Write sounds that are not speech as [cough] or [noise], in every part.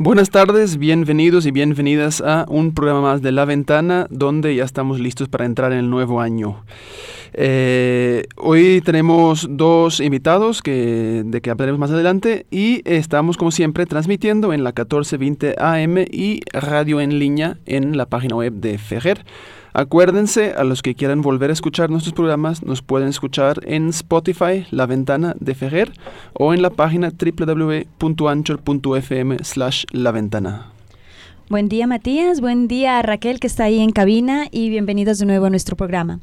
Buenas tardes, bienvenidos y bienvenidas a un programa más de La Ventana, donde ya estamos listos para entrar en el nuevo año. Eh, hoy tenemos dos invitados que, de que hablaremos más adelante y estamos como siempre transmitiendo en la 1420 AM y radio en línea en la página web de Ferrer. Acuérdense, a los que quieran volver a escuchar nuestros programas, nos pueden escuchar en Spotify, La Ventana de Ferrer, o en la página www.anchor.fm slash. Buen día Matías, buen día Raquel que está ahí en cabina y bienvenidos de nuevo a nuestro programa.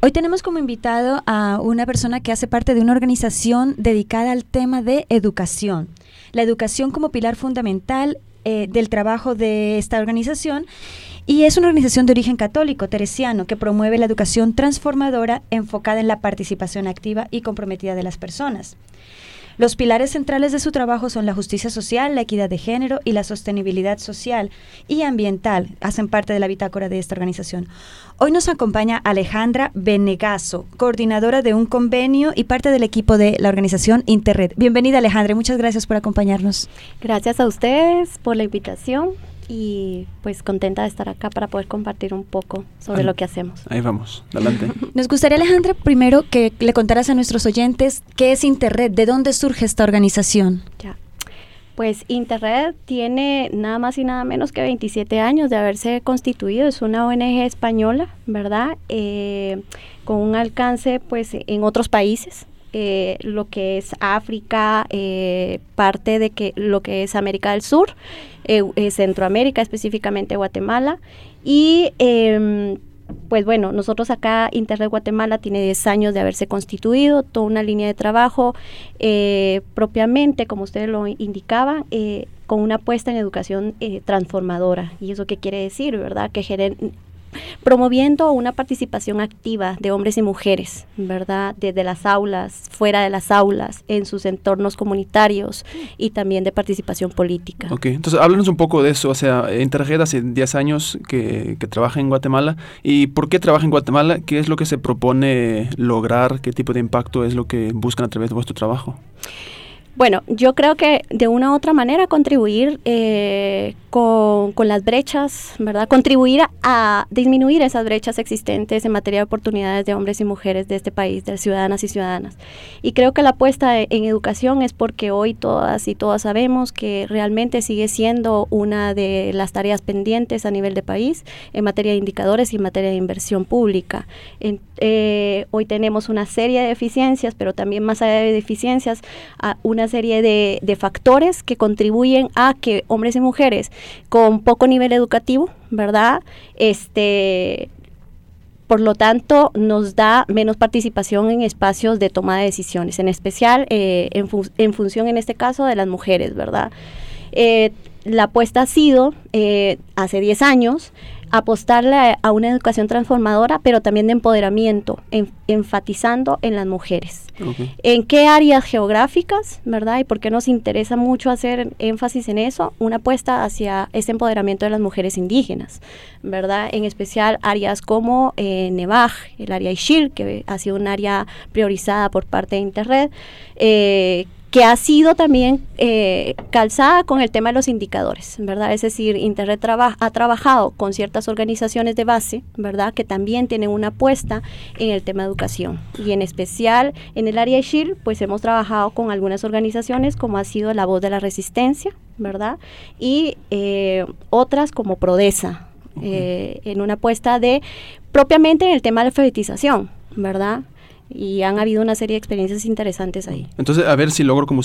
Hoy tenemos como invitado a una persona que hace parte de una organización dedicada al tema de educación. La educación como pilar fundamental eh, del trabajo de esta organización y es una organización de origen católico, teresiano, que promueve la educación transformadora enfocada en la participación activa y comprometida de las personas. Los pilares centrales de su trabajo son la justicia social, la equidad de género y la sostenibilidad social y ambiental. Hacen parte de la bitácora de esta organización. Hoy nos acompaña Alejandra Benegaso, coordinadora de un convenio y parte del equipo de la organización Interred. Bienvenida Alejandra, muchas gracias por acompañarnos. Gracias a ustedes por la invitación y pues contenta de estar acá para poder compartir un poco sobre lo que hacemos. Ahí vamos, adelante. [laughs] Nos gustaría, Alejandra, primero que le contaras a nuestros oyentes qué es Interred, de dónde surge esta organización. Ya. Pues Interred tiene nada más y nada menos que 27 años de haberse constituido, es una ONG española, ¿verdad? Eh, con un alcance pues en otros países, eh, lo que es África, eh, parte de que lo que es América del Sur, eh, Centroamérica, específicamente Guatemala. Y em, pues bueno, nosotros acá, Internet Guatemala tiene 10 años de haberse constituido, toda una línea de trabajo propiamente, como ustedes lo indicaban, con una apuesta en educación transformadora. ¿Y eso qué quiere decir, verdad? Que promoviendo una participación activa de hombres y mujeres, ¿verdad? Desde las aulas, fuera de las aulas, en sus entornos comunitarios y también de participación política. Ok, entonces háblanos un poco de eso, o sea, Interred hace 10 años que, que trabaja en Guatemala y ¿por qué trabaja en Guatemala? ¿Qué es lo que se propone lograr? ¿Qué tipo de impacto es lo que buscan a través de vuestro trabajo? Bueno, yo creo que de una u otra manera contribuir eh, con, las brechas, ¿verdad? Contribuir a, disminuir esas brechas existentes en materia de oportunidades de hombres y mujeres de este país, de ciudadanas y ciudadanas. Y creo que la apuesta en educación es porque hoy todas y todas sabemos que realmente sigue siendo una de las tareas pendientes a nivel de país en materia de indicadores y en materia de inversión pública. Eh, hoy tenemos una serie de deficiencias, pero también más allá de deficiencias, una serie de, factores que contribuyen a que hombres y mujeres con poco nivel educativo, ¿verdad? Este, por lo tanto, nos da menos participación en espacios de toma de decisiones, en especial eh, en, función, en este caso, de las mujeres, ¿verdad? Eh, la apuesta ha sido, eh, hace 10 años, apostarle a, una educación transformadora, pero también de empoderamiento, enfatizando en las mujeres. ¿En qué áreas geográficas, verdad? Y por qué nos interesa mucho hacer énfasis en eso, una apuesta hacia ese empoderamiento de las mujeres indígenas, ¿verdad? En especial áreas como eh, Nevaj, el área Ishir, que ha sido un área priorizada por parte de Interred, eh, que ha sido también eh, calzada con el tema de los indicadores, ¿verdad? Es decir, Internet ha trabajado con ciertas organizaciones de base, ¿verdad? Que también tienen una apuesta en el tema de educación. Y en especial en el área de SHIR, pues hemos trabajado con algunas organizaciones como ha sido La Voz de la Resistencia, ¿verdad? Y eh, otras como Prodesa, eh, en una apuesta de propiamente en el tema de la alfabetización, ¿verdad? Y han habido una serie de experiencias interesantes ahí. Entonces, a ver si logro como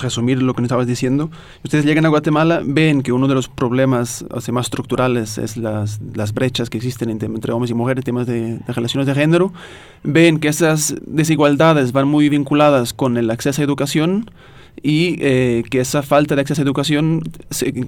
resumir lo que nos estabas diciendo. Ustedes llegan a Guatemala, ven que uno de los problemas más estructurales es las, las brechas que existen entre, entre, hombres y mujeres, temas de, de relaciones de género. Ven que esas desigualdades van muy vinculadas con el acceso a educación, y eh, que esa falta de acceso a educación eh,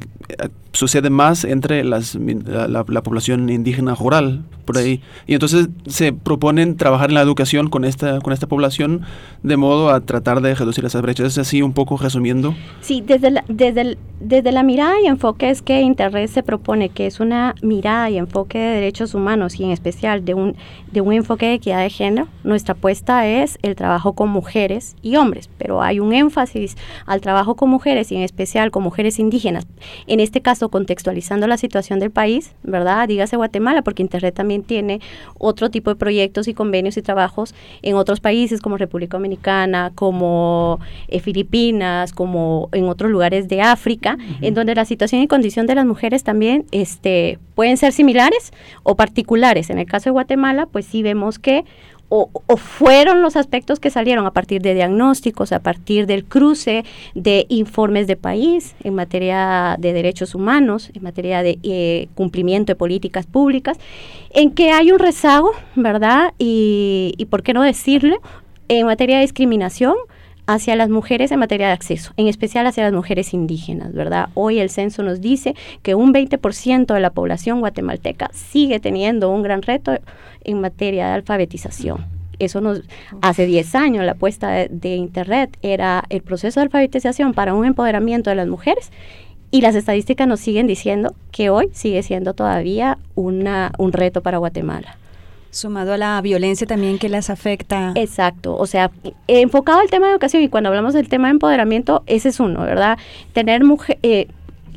sucede más entre las, la, población indígena rural, por ahí. Y entonces se proponen trabajar en la educación con esta, con esta población de modo a tratar de reducir esas brechas. ¿Es así un poco resumiendo? Sí, desde la, desde, desde la mirada y enfoque es que Internet se propone que es una mirada y enfoque de derechos humanos y en especial de un, de un enfoque de equidad de género. Nuestra apuesta es el trabajo con mujeres y hombres, pero hay un énfasis al trabajo con mujeres y en especial con mujeres indígenas, en este caso contextualizando la situación del país, ¿verdad? Dígase Guatemala, porque Internet también tiene otro tipo de proyectos y convenios y trabajos en otros países como República Dominicana, como eh, Filipinas, como en otros lugares de África, en donde la situación y condición de las mujeres también este, pueden ser similares o particulares. En el caso de Guatemala, pues sí vemos que o, fueron los aspectos que salieron a partir de diagnósticos, a partir del cruce de informes de país en materia de derechos humanos, en materia de eh, cumplimiento de políticas públicas, en que hay un rezago, ¿verdad? Y, y por qué no decirlo, en materia de discriminación hacia las mujeres en materia de acceso, en especial hacia las mujeres indígenas, ¿verdad? Hoy el censo nos dice que un 20% de la población guatemalteca sigue teniendo un gran reto en materia de alfabetización. Eso nos hace 10 años la apuesta de, Internet era el proceso de alfabetización para un empoderamiento de las mujeres y las estadísticas nos siguen diciendo que hoy sigue siendo todavía una, un reto para Guatemala. Sumado a la violencia también que las afecta. Exacto, o sea, enfocado al tema de educación y cuando hablamos del tema de empoderamiento, ese es uno, ¿verdad? Tener mujer, eh,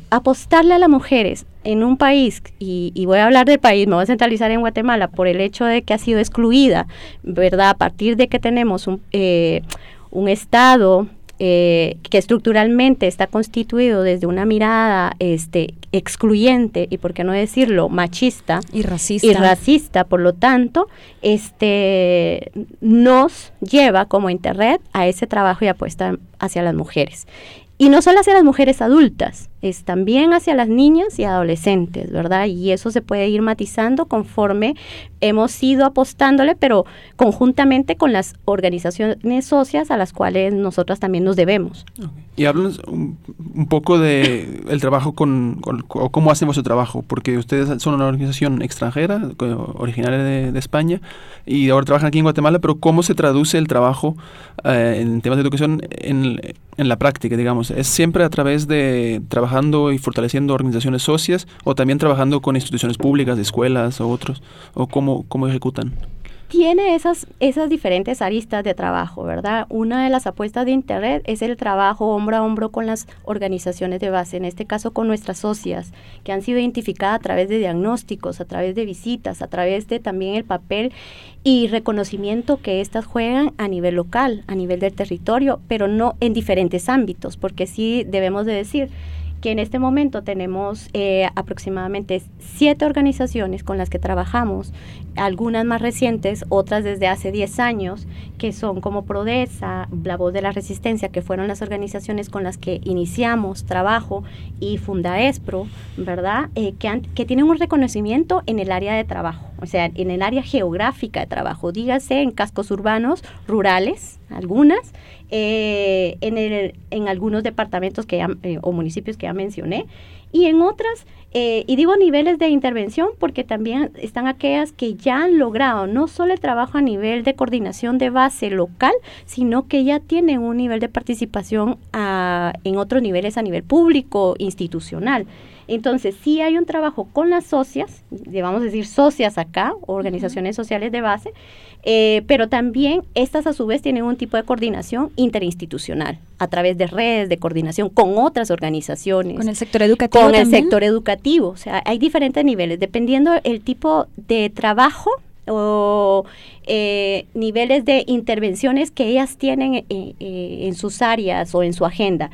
apostarle a las mujeres en un país, y, voy a hablar del país, me voy a centralizar en Guatemala, por el hecho de que ha sido excluida, ¿verdad? A partir de que tenemos un, eh, un Estado eh, que estructuralmente está constituido desde una mirada este, excluyente y, por qué no decirlo, machista y racista. y racista, por lo tanto, este, nos lleva como Internet a ese trabajo y apuesta hacia las mujeres. Y no solo hacia las mujeres adultas, es también hacia las niñas y adolescentes, ¿verdad? Y eso se puede ir matizando conforme hemos ido apostándole, pero conjuntamente con las organizaciones socias a las cuales nosotras también nos debemos. Y háblanos un, poco de el trabajo con, cómo hacemos el trabajo, porque ustedes son una organización extranjera, originaria de, España, y ahora trabajan aquí en Guatemala, pero ¿cómo se traduce el trabajo eh, en temas de educación en, en la práctica, digamos? ¿Es siempre a través de trabajar trabajando y fortaleciendo organizaciones socias o también trabajando con instituciones públicas, escuelas o otros? ¿O cómo, cómo ejecutan? tiene esas, esas diferentes aristas de trabajo, ¿verdad? Una de las apuestas de Internet es el trabajo hombro a hombro con las organizaciones de base, en este caso con nuestras socias, que han sido identificadas a través de diagnósticos, a través de visitas, a través de también el papel y reconocimiento que éstas juegan a nivel local, a nivel del territorio, pero no en diferentes ámbitos, porque sí debemos de decir, que en este momento tenemos eh, aproximadamente siete organizaciones con las que trabajamos, algunas más recientes, otras desde hace 10 años, que son como Prodesa, La Voz de la Resistencia, que fueron las organizaciones con las que iniciamos trabajo, y Fundaespro, ¿verdad? Eh, que, tienen un reconocimiento en el área de trabajo, o sea, en el área geográfica de trabajo, dígase en cascos urbanos, rurales, algunas, eh, en, algunos departamentos que eh, o municipios que ya mencioné, y en otras, eh, y digo niveles de intervención porque también están aquellas que ya han logrado no solo el trabajo a nivel de coordinación de base local, sino que ya tienen un nivel de participación a, en otros niveles a nivel público, institucional. Entonces, sí hay un trabajo con las socias, vamos a decir socias acá, organizaciones sociales de base, eh, pero también estas a su vez tienen un tipo de coordinación interinstitucional a través de redes de coordinación con otras organizaciones. Con el sector educativo. Con el sector educativo. O sea, hay diferentes niveles, dependiendo el tipo de trabajo o eh, niveles de intervenciones que ellas tienen eh, en sus áreas o en su agenda.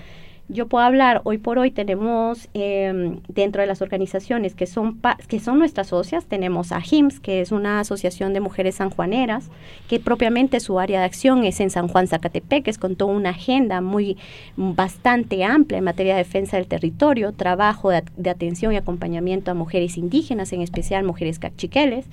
Yo puedo hablar, hoy por hoy tenemos em, dentro de las organizaciones que son, que son nuestras socias, tenemos a HIMS, que es una asociación de mujeres sanjuaneras, que propiamente su área de acción es en San Juan Zacatepec, es con toda una agenda muy bastante amplia en materia de defensa del territorio, trabajo de, atención y acompañamiento a mujeres indígenas, en especial mujeres cachiqueles.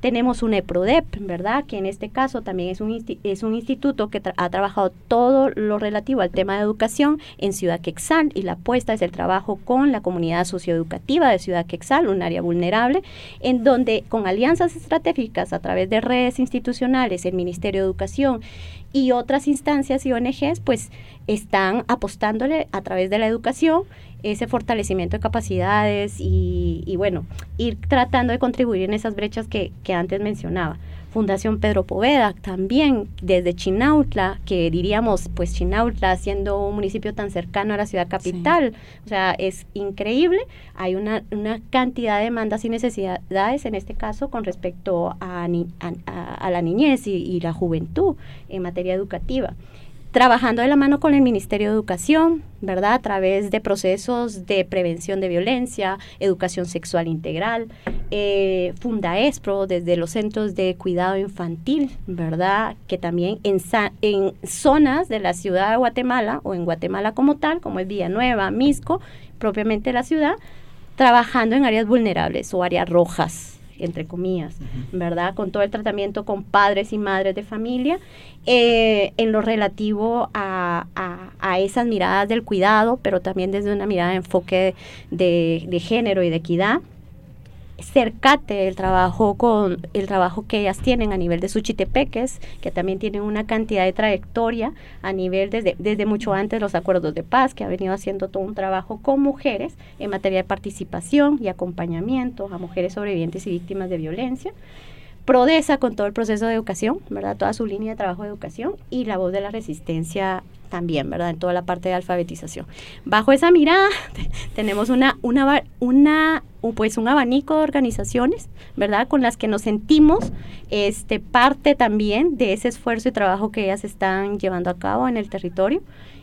Tenemos un EPRODEP, ¿verdad? Que en este caso también es un, es un instituto que ha trabajado todo lo relativo al tema de educación en Ciudad Quexal y la apuesta es el trabajo con la comunidad socioeducativa de Ciudad Quexal, un área vulnerable, en donde con alianzas estratégicas a través de redes institucionales, el Ministerio de Educación y otras instancias y ONGs, pues están apostándole a través de la educación ese fortalecimiento de capacidades y, bueno, ir tratando de contribuir en esas brechas que, antes mencionaba. Fundación Pedro Poveda, también desde Chinautla, que diríamos, pues Chinautla siendo un municipio tan cercano a la ciudad capital, o sea, es increíble. Hay una, cantidad de demandas y necesidades, en este caso, con respecto a, a, la niñez y la juventud en materia educativa trabajando de la mano con el Ministerio de Educación, ¿verdad? A través de procesos de prevención de violencia, educación sexual integral, eh, Fundaespro, desde los centros de cuidado infantil, ¿verdad? Que también en, en zonas de la ciudad de Guatemala o en Guatemala como tal, como es Villanueva, Misco, propiamente la ciudad, trabajando en áreas vulnerables o áreas rojas, entre comillas, ¿verdad? Con todo el tratamiento con padres y madres de familia, eh, en lo relativo a, a, esas miradas del cuidado, pero también desde una mirada de enfoque de, de género y de equidad cercate el trabajo con el trabajo que ellas tienen a nivel de Suchitepeques, que también tienen una cantidad de trayectoria a nivel desde, desde mucho antes los acuerdos de paz, que ha venido haciendo todo un trabajo con mujeres en materia de participación y acompañamiento a mujeres sobrevivientes y víctimas de violencia. Prodesa con todo el proceso de educación, ¿verdad? Toda su línea de trabajo de educación y la voz de la resistencia también, ¿verdad? En toda la parte de alfabetización. Bajo esa mirada [laughs] tenemos una, una, una, pues un abanico de organizaciones, ¿verdad? Con las que nos sentimos este, parte también de ese esfuerzo y trabajo que ellas están llevando a cabo en el territorio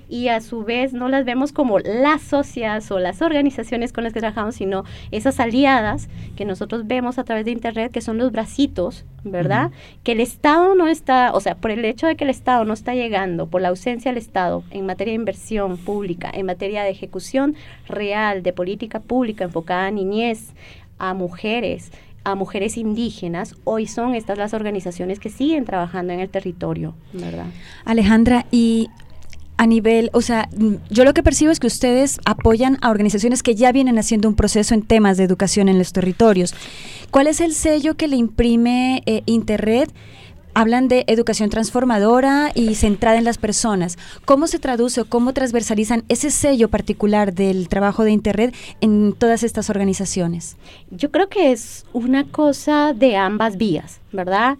y a su vez no las vemos como las socias o las organizaciones con las que trabajamos, sino esas aliadas que nosotros vemos a través de Internet, que son los bracitos, ¿verdad? Que el Estado no está, o sea, por el hecho de que el Estado no está llegando, por la ausencia del Estado en materia de inversión pública, en materia de ejecución real de política pública enfocada a niñez, a mujeres, a mujeres indígenas, hoy son estas las organizaciones que siguen trabajando en el territorio, ¿verdad? Alejandra, y a nivel, o sea, mm, yo lo que percibo es que ustedes apoyan a organizaciones que ya vienen haciendo un proceso en temas de educación en los territorios. ¿Cuál es el sello que le imprime eh, Interred? Hablan de educación transformadora y centrada en las personas. ¿Cómo se traduce o cómo transversalizan ese sello particular del trabajo de Interred en todas estas organizaciones? Yo creo que es una cosa de ambas vías, ¿verdad?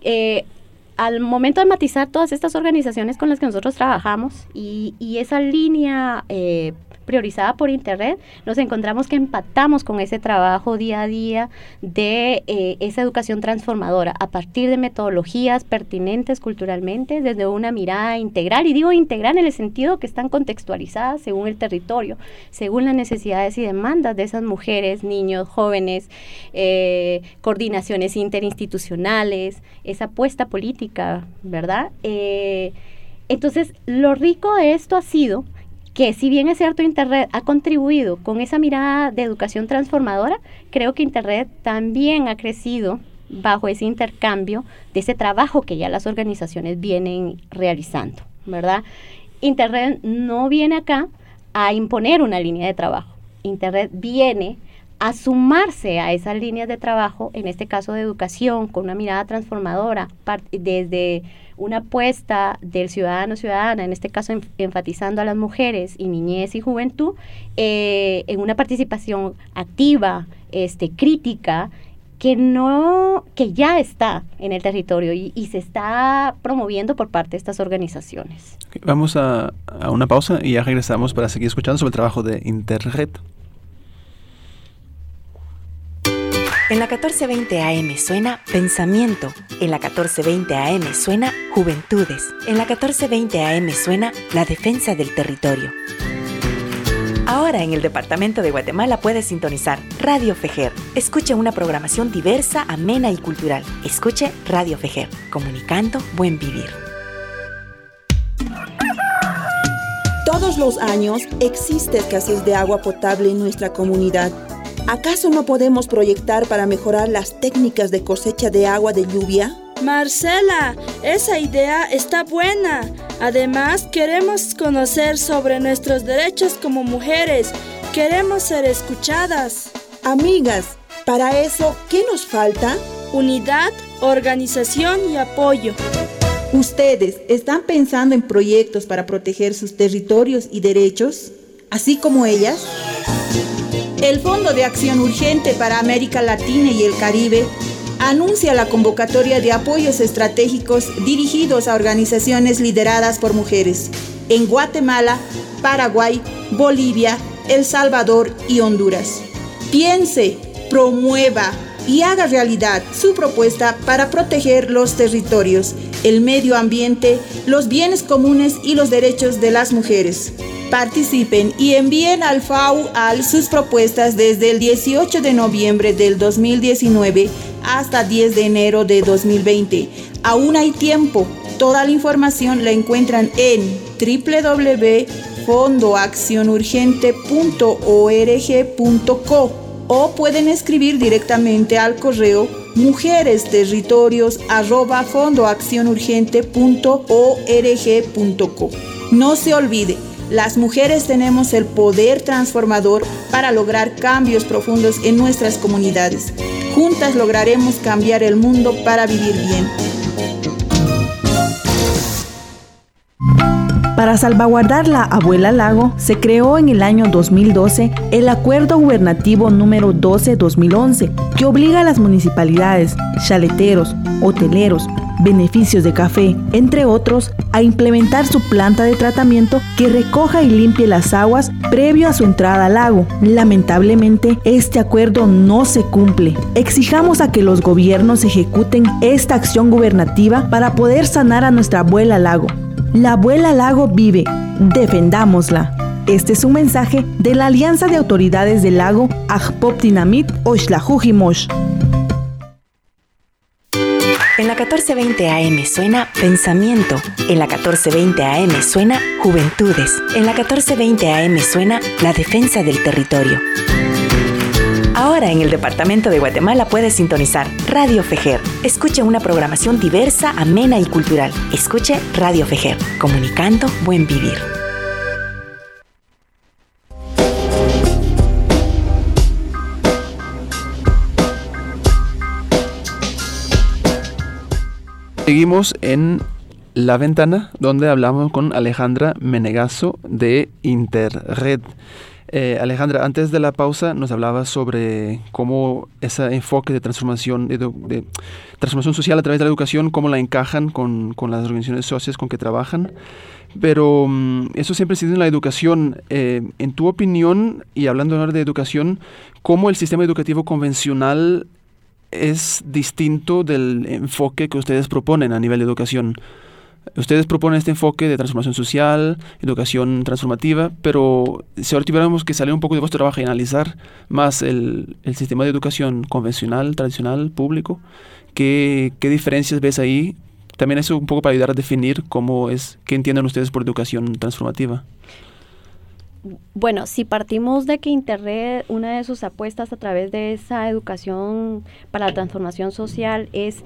Eh, al momento de matizar todas estas organizaciones con las que nosotros trabajamos y, y esa línea eh, priorizada por Internet, nos encontramos que empatamos con ese trabajo día a día de eh, esa educación transformadora a partir de metodologías pertinentes culturalmente, desde una mirada integral, y digo integral en el sentido que están contextualizadas según el territorio, según las necesidades y demandas de esas mujeres, niños, jóvenes, eh, coordinaciones interinstitucionales, esa apuesta política, ¿verdad? Eh, entonces, lo rico de esto ha sido que si bien es cierto Internet ha contribuido con esa mirada de educación transformadora, creo que Internet también ha crecido bajo ese intercambio de ese trabajo que ya las organizaciones vienen realizando, ¿verdad? Internet no viene acá a imponer una línea de trabajo. Internet viene a sumarse a esas líneas de trabajo, en este caso de educación, con una mirada transformadora, desde una apuesta del ciudadano ciudadana, en este caso enfatizando a las mujeres y niñez y juventud, eh, en una participación activa, este, crítica, que no, que ya está en el territorio y, se está promoviendo por parte de estas organizaciones. vamos a, a una pausa y ya regresamos para seguir escuchando sobre el trabajo de Internet. En la 1420 AM suena Pensamiento. En la 1420 AM suena Juventudes. En la 1420 AM suena La Defensa del Territorio. Ahora en el Departamento de Guatemala puedes sintonizar Radio Fejer. Escuche una programación diversa, amena y cultural. Escuche Radio Fejer, comunicando buen vivir. Todos los años existe escasez de agua potable en nuestra comunidad. ¿Acaso no podemos proyectar para mejorar las técnicas de cosecha de agua de lluvia? Marcela, esa idea está buena. Además, queremos conocer sobre nuestros derechos como mujeres. Queremos ser escuchadas. Amigas, para eso, ¿qué nos falta? Unidad, organización y apoyo. ¿Ustedes están pensando en proyectos para proteger sus territorios y derechos, así como ellas? El Fondo de Acción Urgente para América Latina y el Caribe anuncia la convocatoria de apoyos estratégicos dirigidos a organizaciones lideradas por mujeres en Guatemala, Paraguay, Bolivia, El Salvador y Honduras. Piense, promueva y haga realidad su propuesta para proteger los territorios, el medio ambiente, los bienes comunes y los derechos de las mujeres. Participen y envíen al FAU al sus propuestas desde el 18 de noviembre del 2019 hasta 10 de enero de 2020. Aún hay tiempo. Toda la información la encuentran en www.fondoaccionurgente.org.co o pueden escribir directamente al correo mujeresterritorios@fondoaccionurgente.org.co. No se olvide, las mujeres tenemos el poder transformador para lograr cambios profundos en nuestras comunidades. Juntas lograremos cambiar el mundo para vivir bien. Para salvaguardar la abuela lago, se creó en el año 2012 el Acuerdo Gubernativo número 12-2011, que obliga a las municipalidades, chaleteros, hoteleros, beneficios de café, entre otros, a implementar su planta de tratamiento que recoja y limpie las aguas previo a su entrada al lago. Lamentablemente, este acuerdo no se cumple. Exijamos a que los gobiernos ejecuten esta acción gubernativa para poder sanar a nuestra abuela lago. La abuela lago vive, defendámosla. Este es un mensaje de la Alianza de Autoridades del Lago Ajpop Dinamit Oshlajujimosh. En la 1420 AM suena Pensamiento. En la 1420 AM suena Juventudes. En la 1420 AM suena La Defensa del Territorio. Ahora en el Departamento de Guatemala puedes sintonizar Radio Fejer. Escuche una programación diversa, amena y cultural. Escuche Radio Fejer, comunicando buen vivir. Seguimos en La Ventana, donde hablamos con Alejandra Menegazo de Interred. Eh, Alejandra, antes de la pausa nos hablabas sobre cómo ese enfoque de transformación, de, de transformación social a través de la educación, cómo la encajan con, con las organizaciones sociales con que trabajan. Pero um, eso siempre ha sido en la educación. Eh, en tu opinión, y hablando ahora de educación, ¿cómo el sistema educativo convencional es distinto del enfoque que ustedes proponen a nivel de educación? Ustedes proponen este enfoque de transformación social, educación transformativa, pero si ahora tuviéramos que salir un poco de vuestro trabajo y analizar más el, sistema de educación convencional, tradicional, público, ¿qué, ¿qué, diferencias ves ahí? También eso un poco para ayudar a definir cómo es, qué entienden ustedes por educación transformativa. Bueno, si partimos de que Internet, una de sus apuestas a través de esa educación para la transformación social es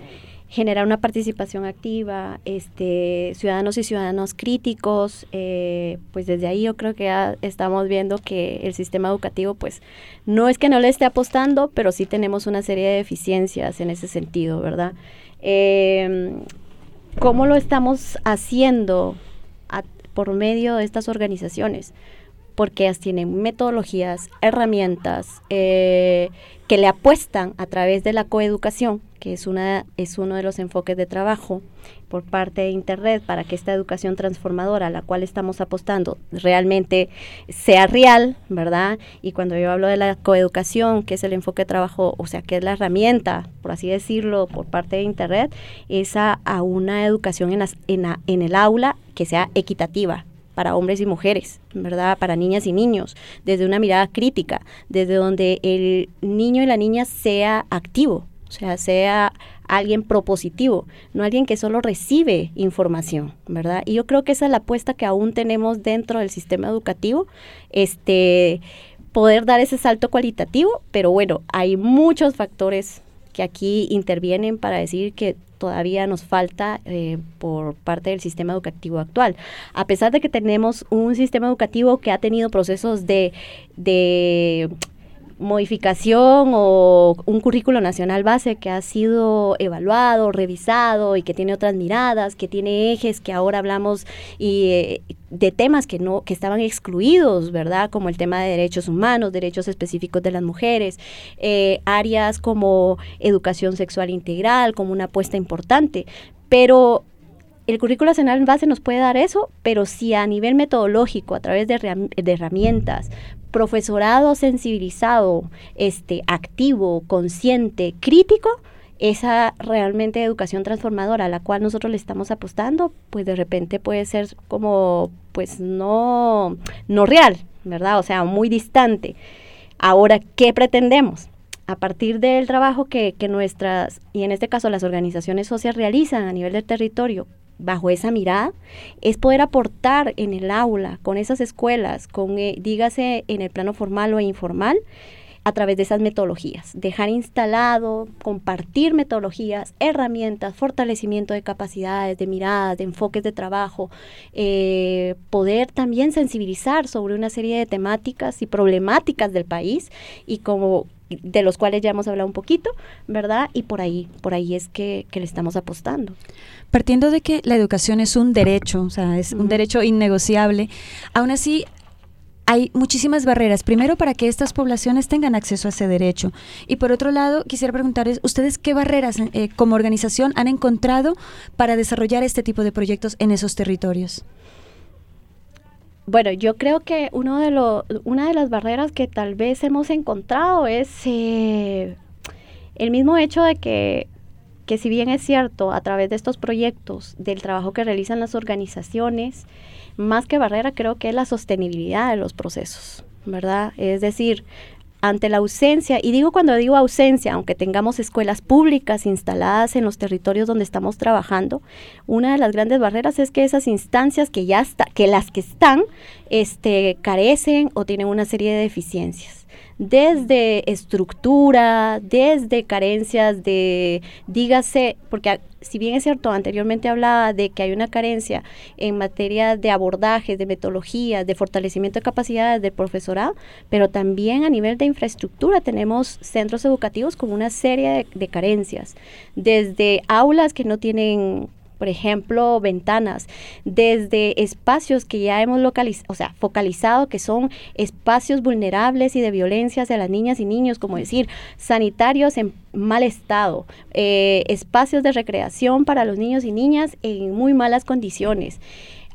generar una participación activa, este, ciudadanos y ciudadanos críticos, eh, pues desde ahí yo creo que ya estamos viendo que el sistema educativo, pues no es que no le esté apostando, pero sí tenemos una serie de deficiencias en ese sentido, ¿verdad? Eh, ¿Cómo lo estamos haciendo por medio de estas organizaciones? Porque ellas tienen metodologías, herramientas eh, que le apuestan a través de la coeducación que es, una, es uno de los enfoques de trabajo por parte de Internet para que esta educación transformadora a la cual estamos apostando realmente sea real, ¿verdad? Y cuando yo hablo de la coeducación, que es el enfoque de trabajo, o sea, que es la herramienta, por así decirlo, por parte de Internet, es a, a una educación en, las, en, a, en el aula que sea equitativa, para hombres y mujeres, ¿verdad? Para niñas y niños, desde una mirada crítica, desde donde el niño y la niña sea activo, o sea, sea alguien propositivo, no alguien que solo recibe información, ¿verdad? Y yo creo que esa es la apuesta que aún tenemos dentro del sistema educativo, este, poder dar ese salto cualitativo, pero bueno, hay muchos factores que aquí intervienen para decir que todavía nos falta eh, por parte del sistema educativo actual. A pesar de que tenemos un sistema educativo que ha tenido procesos de, de modificación o un currículo nacional base que ha sido evaluado, revisado y que tiene otras miradas, que tiene ejes que ahora hablamos y eh, de temas que no que estaban excluidos, ¿verdad? Como el tema de derechos humanos, derechos específicos de las mujeres, eh, áreas como educación sexual integral, como una apuesta importante, pero el currículo nacional base nos puede dar eso, pero si a nivel metodológico, a través de, de herramientas, profesorado sensibilizado, este, activo, consciente, crítico, esa realmente educación transformadora a la cual nosotros le estamos apostando, pues de repente puede ser como, pues no, no real, ¿verdad? O sea, muy distante. Ahora, ¿qué pretendemos? A partir del trabajo que, que nuestras, y en este caso las organizaciones sociales realizan a nivel del territorio bajo esa mirada, es poder aportar en el aula, con esas escuelas, con, eh, dígase, en el plano formal o informal, a través de esas metodologías. Dejar instalado, compartir metodologías, herramientas, fortalecimiento de capacidades, de miradas, de enfoques de trabajo, eh, poder también sensibilizar sobre una serie de temáticas y problemáticas del país y como de los cuales ya hemos hablado un poquito, ¿verdad? Y por ahí, por ahí es que, le estamos apostando. Partiendo de que la educación es un derecho, o sea, es un derecho innegociable, aún así hay muchísimas barreras. Primero, para que estas poblaciones tengan acceso a ese derecho. Y por otro lado, quisiera preguntarles, ¿ustedes qué barreras eh, como organización han encontrado para desarrollar este tipo de proyectos en esos territorios? Bueno, yo creo que uno de lo, una de las barreras que tal vez hemos encontrado es eh, el mismo hecho de que, que si bien es cierto, a través de estos proyectos, del trabajo que realizan las organizaciones, más que barrera creo que es la sostenibilidad de los procesos, ¿verdad? Es decir, ante la ausencia, y digo cuando digo ausencia, aunque tengamos escuelas públicas instaladas en los territorios donde estamos trabajando, una de las grandes barreras es que esas instancias que ya está, que las que están, este, carecen o tienen una serie de deficiencias desde estructura, desde carencias de, dígase, porque si bien es cierto, anteriormente hablaba de que hay una carencia en materia de abordajes, de metodologías, de fortalecimiento de capacidades del profesorado, pero también a nivel de infraestructura tenemos centros educativos con una serie de carencias, desde aulas que no tienen por ejemplo, ventanas, desde espacios que ya hemos localizado, o sea, focalizado, que son espacios vulnerables y de violencia hacia las niñas y niños, como decir, sanitarios en mal estado, eh, espacios de recreación para los niños y niñas en muy malas condiciones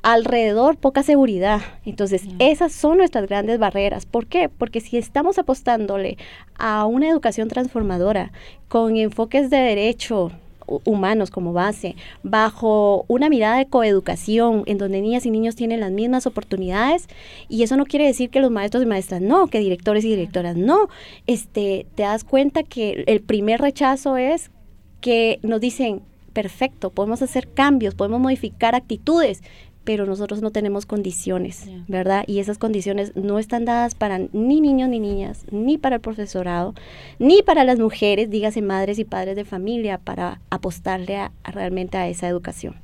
alrededor poca seguridad. Entonces, esas son nuestras grandes barreras. ¿Por qué? Porque si estamos apostándole a una educación transformadora con enfoques de derecho, humanos como base, bajo una mirada de coeducación en donde niñas y niños tienen las mismas oportunidades y eso no quiere decir que los maestros y maestras no, que directores y directoras no. Este, te das cuenta que el primer rechazo es que nos dicen, perfecto, podemos hacer cambios, podemos modificar actitudes, pero nosotros no tenemos condiciones, ¿verdad? Y esas condiciones no están dadas para ni niños ni niñas, ni para el profesorado, ni para las mujeres, dígase madres y padres de familia, para apostarle a, realmente a esa educación.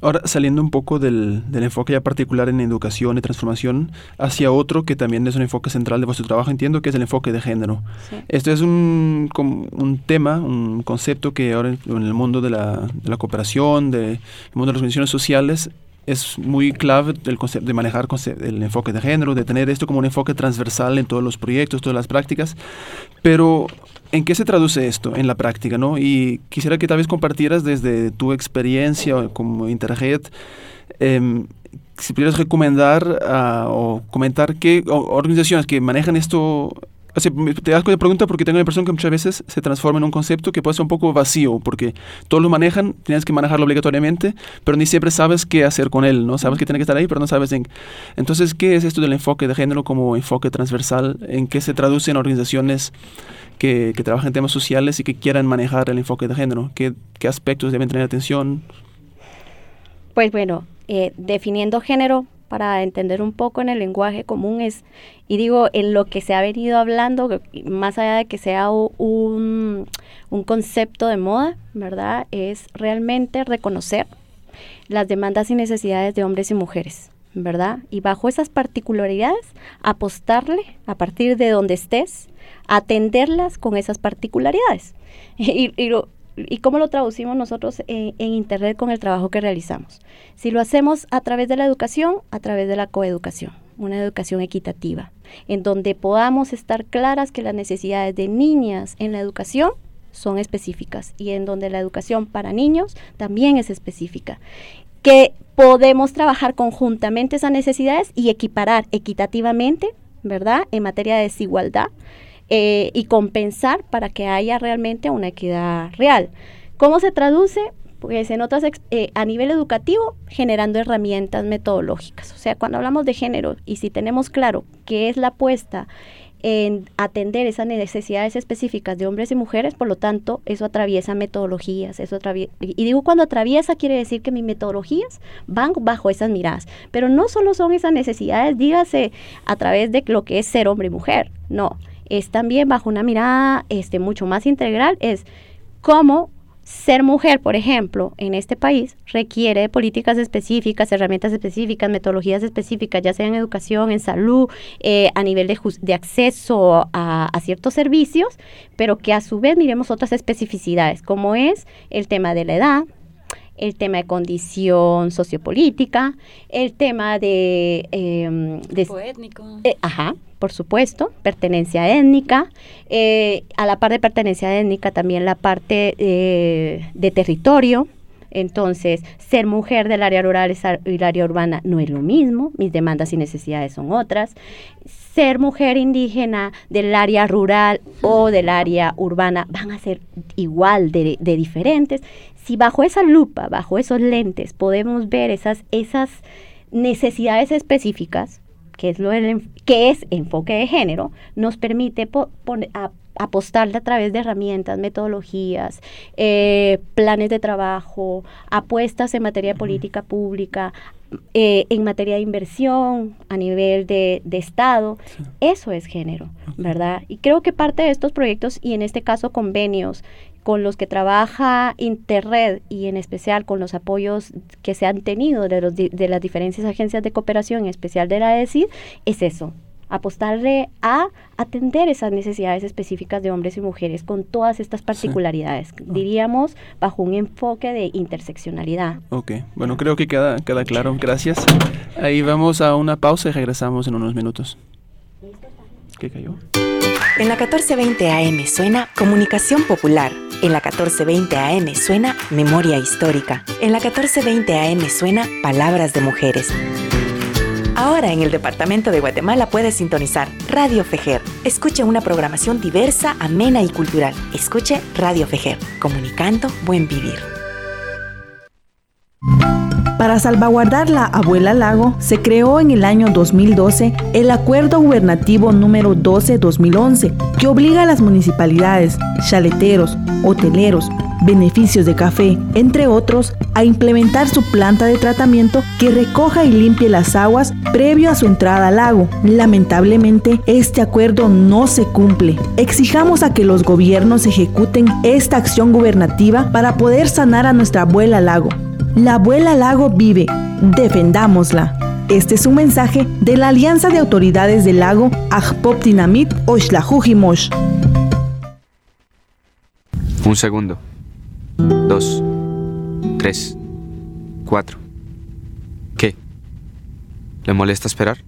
Ahora, saliendo un poco del, enfoque ya particular en educación y transformación, hacia otro que también es un enfoque central de vuestro trabajo, entiendo que es el enfoque de género. Esto es un, un, tema, un concepto que ahora en el mundo de la, de la cooperación, del de, mundo de las organizaciones sociales, es muy clave el concepto de manejar el enfoque de género, de tener esto como un enfoque transversal en todos los proyectos, todas las prácticas. Pero, ¿en qué se traduce esto en la práctica? ¿no? Y quisiera que tal vez compartieras desde tu experiencia como Interjet, eh, si pudieras recomendar ah, o comentar qué organizaciones que manejan esto te das cuenta pregunta porque tengo la impresión que muchas veces se transforma en un concepto que puede ser un poco vacío, porque todos lo manejan, tienes que manejarlo obligatoriamente, pero ni siempre sabes qué hacer con él, ¿no? Sabes que tiene que estar ahí, pero no sabes en... Entonces, ¿qué es esto del enfoque de género como enfoque transversal? ¿En qué se traduce en organizaciones que, que trabajan en temas sociales y que quieran manejar el enfoque de género? ¿Qué, qué aspectos deben tener atención? Pues bueno, eh, definiendo género, para entender un poco en el lenguaje común es, y digo, en lo que se ha venido hablando, más allá de que sea un, un concepto de moda, ¿verdad? Es realmente reconocer las demandas y necesidades de hombres y mujeres, ¿verdad? Y bajo esas particularidades, apostarle a partir de donde estés, atenderlas con esas particularidades. [laughs] Y, y, lo, ¿Y cómo lo traducimos nosotros en, Internet con el trabajo que realizamos? Si lo hacemos a través de la educación, a través de la coeducación, una educación equitativa, en donde podamos estar claras que las necesidades de niñas en la educación son específicas y en donde la educación para niños también es específica. Que podemos trabajar conjuntamente esas necesidades y equiparar equitativamente, ¿verdad? En materia de desigualdad eh, y compensar para que haya realmente una equidad real. ¿Cómo se traduce? Pues en otras, eh, a nivel educativo, generando herramientas metodológicas. O sea, cuando hablamos de género y si tenemos claro qué es la apuesta en atender esas necesidades específicas de hombres y mujeres, por lo tanto, eso atraviesa metodologías, eso y digo cuando atraviesa quiere decir que mis metodologías van bajo esas miradas, pero no solo son esas necesidades, dígase a través de lo que es ser hombre y mujer, no, es también bajo una mirada este, mucho más integral, es cómo ser mujer, por ejemplo, en este país requiere de políticas específicas, herramientas específicas, metodologías específicas, ya sea en educación, en salud, eh, a nivel de, de acceso a, a, ciertos servicios, pero que a su vez miremos otras especificidades, como es el tema de la edad, el tema de condición sociopolítica, el tema de... Eh, étnico. Eh, ajá, por supuesto, pertenencia étnica, eh, a la parte de pertenencia étnica también la parte eh, de territorio. Entonces, ser mujer del área rural y el área urbana no es lo mismo, mis demandas y necesidades son otras. Ser mujer indígena del área rural o del área urbana van a ser igual de, de diferentes si bajo esa lupa, bajo esos lentes, podemos ver esas, esas necesidades específicas, que es, lo que es enfoque de género, nos permite apostarle a través de herramientas, metodologías, eh, planes de trabajo, apuestas en materia de política pública, eh, en materia de inversión a nivel de, Estado. Eso es género, ¿verdad? Y creo que parte de estos proyectos y en este caso convenios con los que trabaja Interred y en especial con los apoyos que se han tenido de, los, de las diferentes agencias de cooperación, en especial de la ESID, es eso, apostarle a atender esas necesidades específicas de hombres y mujeres con todas estas particularidades, ah. diríamos bajo un enfoque de interseccionalidad. Ok, bueno, creo que queda, queda claro, gracias. Ahí vamos a una pausa y regresamos en unos minutos. ¿Qué cayó? En la 1420 AM suena Comunicación Popular. En la 1420 AM suena Memoria Histórica. En la 1420 AM suena Palabras de Mujeres. Ahora en el Departamento de Guatemala puedes sintonizar Radio Fejer. Escuche una programación diversa, amena y cultural. Escuche Radio Fejer, comunicando buen vivir. Para salvaguardar la abuela lago, se creó en el año 2012 el Acuerdo Gubernativo número 12-2011, que obliga a las municipalidades, chaleteros, hoteleros, beneficios de café, entre otros, a implementar su planta de tratamiento que recoja y limpie las aguas previo a su entrada al lago. Lamentablemente, este acuerdo no se cumple. Exijamos a que los gobiernos ejecuten esta acción gubernativa para poder sanar a nuestra abuela lago. La abuela lago vive, defendámosla. Este es un mensaje de la Alianza de Autoridades del Lago Ajpoptinamit Oshlajujimosh. Un segundo. Dos. Tres. Cuatro. ¿Qué? ¿Le molesta esperar?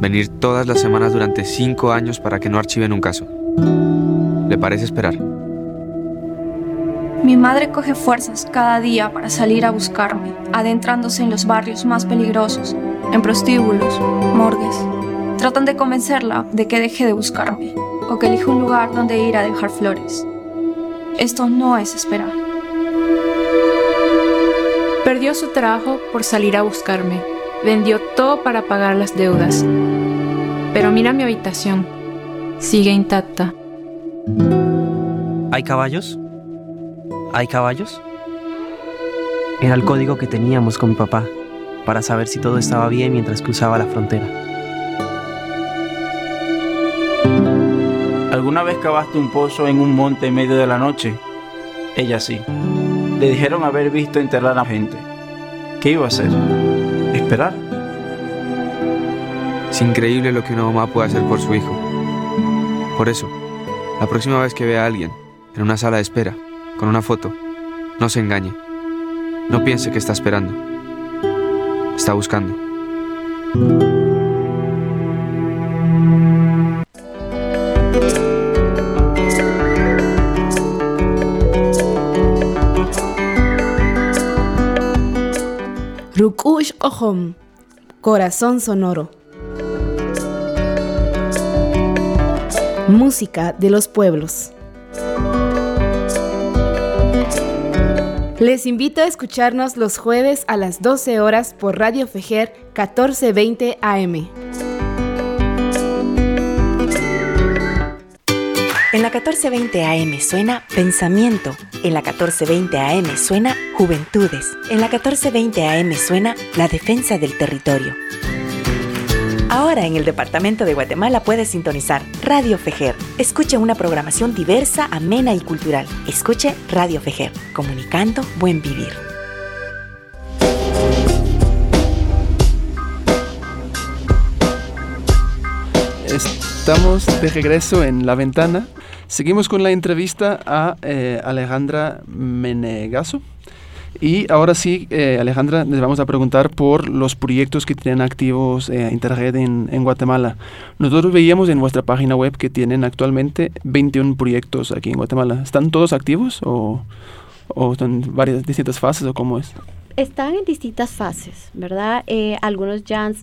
Venir todas las semanas durante cinco años para que no archiven un caso. ¿Le parece esperar? Mi madre coge fuerzas cada día para salir a buscarme, adentrándose en los barrios más peligrosos, en prostíbulos, morgues, Tratan de convencerla de que deje de buscarme o que elija un lugar donde ir a dejar flores. Esto no es esperar. Perdió su trabajo por salir a buscarme. Vendió todo para pagar las deudas. Pero mira mi habitación. Sigue intacta. ¿Hay caballos? ¿Hay caballos? Era el código que teníamos con mi papá para saber si todo estaba bien mientras cruzaba la frontera. ¿Alguna vez cavaste un pozo en un monte en medio de la noche? Ella sí. Le dijeron haber visto enterrar a gente. ¿Qué iba a hacer? ¿Esperar? Es increíble lo que una mamá puede hacer por su hijo. Por eso, la próxima vez que vea a alguien en una sala de espera, con una foto, no se engañe. No piense que está esperando. Está buscando. Rukush Ohom, Corazón Sonoro. Música de los pueblos. Les invito a escucharnos los jueves a las 12 horas por Radio Fejer 1420 AM. En la 1420 AM suena Pensamiento. En la 1420 AM suena Juventudes. En la 1420 AM suena La Defensa del Territorio. Ahora en el Departamento de Guatemala puedes sintonizar Radio Fejer. Escuche una programación diversa, amena y cultural. Escuche Radio Fejer, comunicando buen vivir. Estamos de regreso en La Ventana. Seguimos con la entrevista a eh, Alejandra Menegaso. Y ahora sí, eh, Alejandra, les vamos a preguntar por los proyectos que tienen activos eh, Interred en, en, Guatemala. Nosotros veíamos en vuestra página web que tienen actualmente 21 proyectos aquí en Guatemala. ¿Están todos activos o, o están varias distintas fases o cómo es? Están en distintas fases, ¿verdad? Eh, algunos ya han,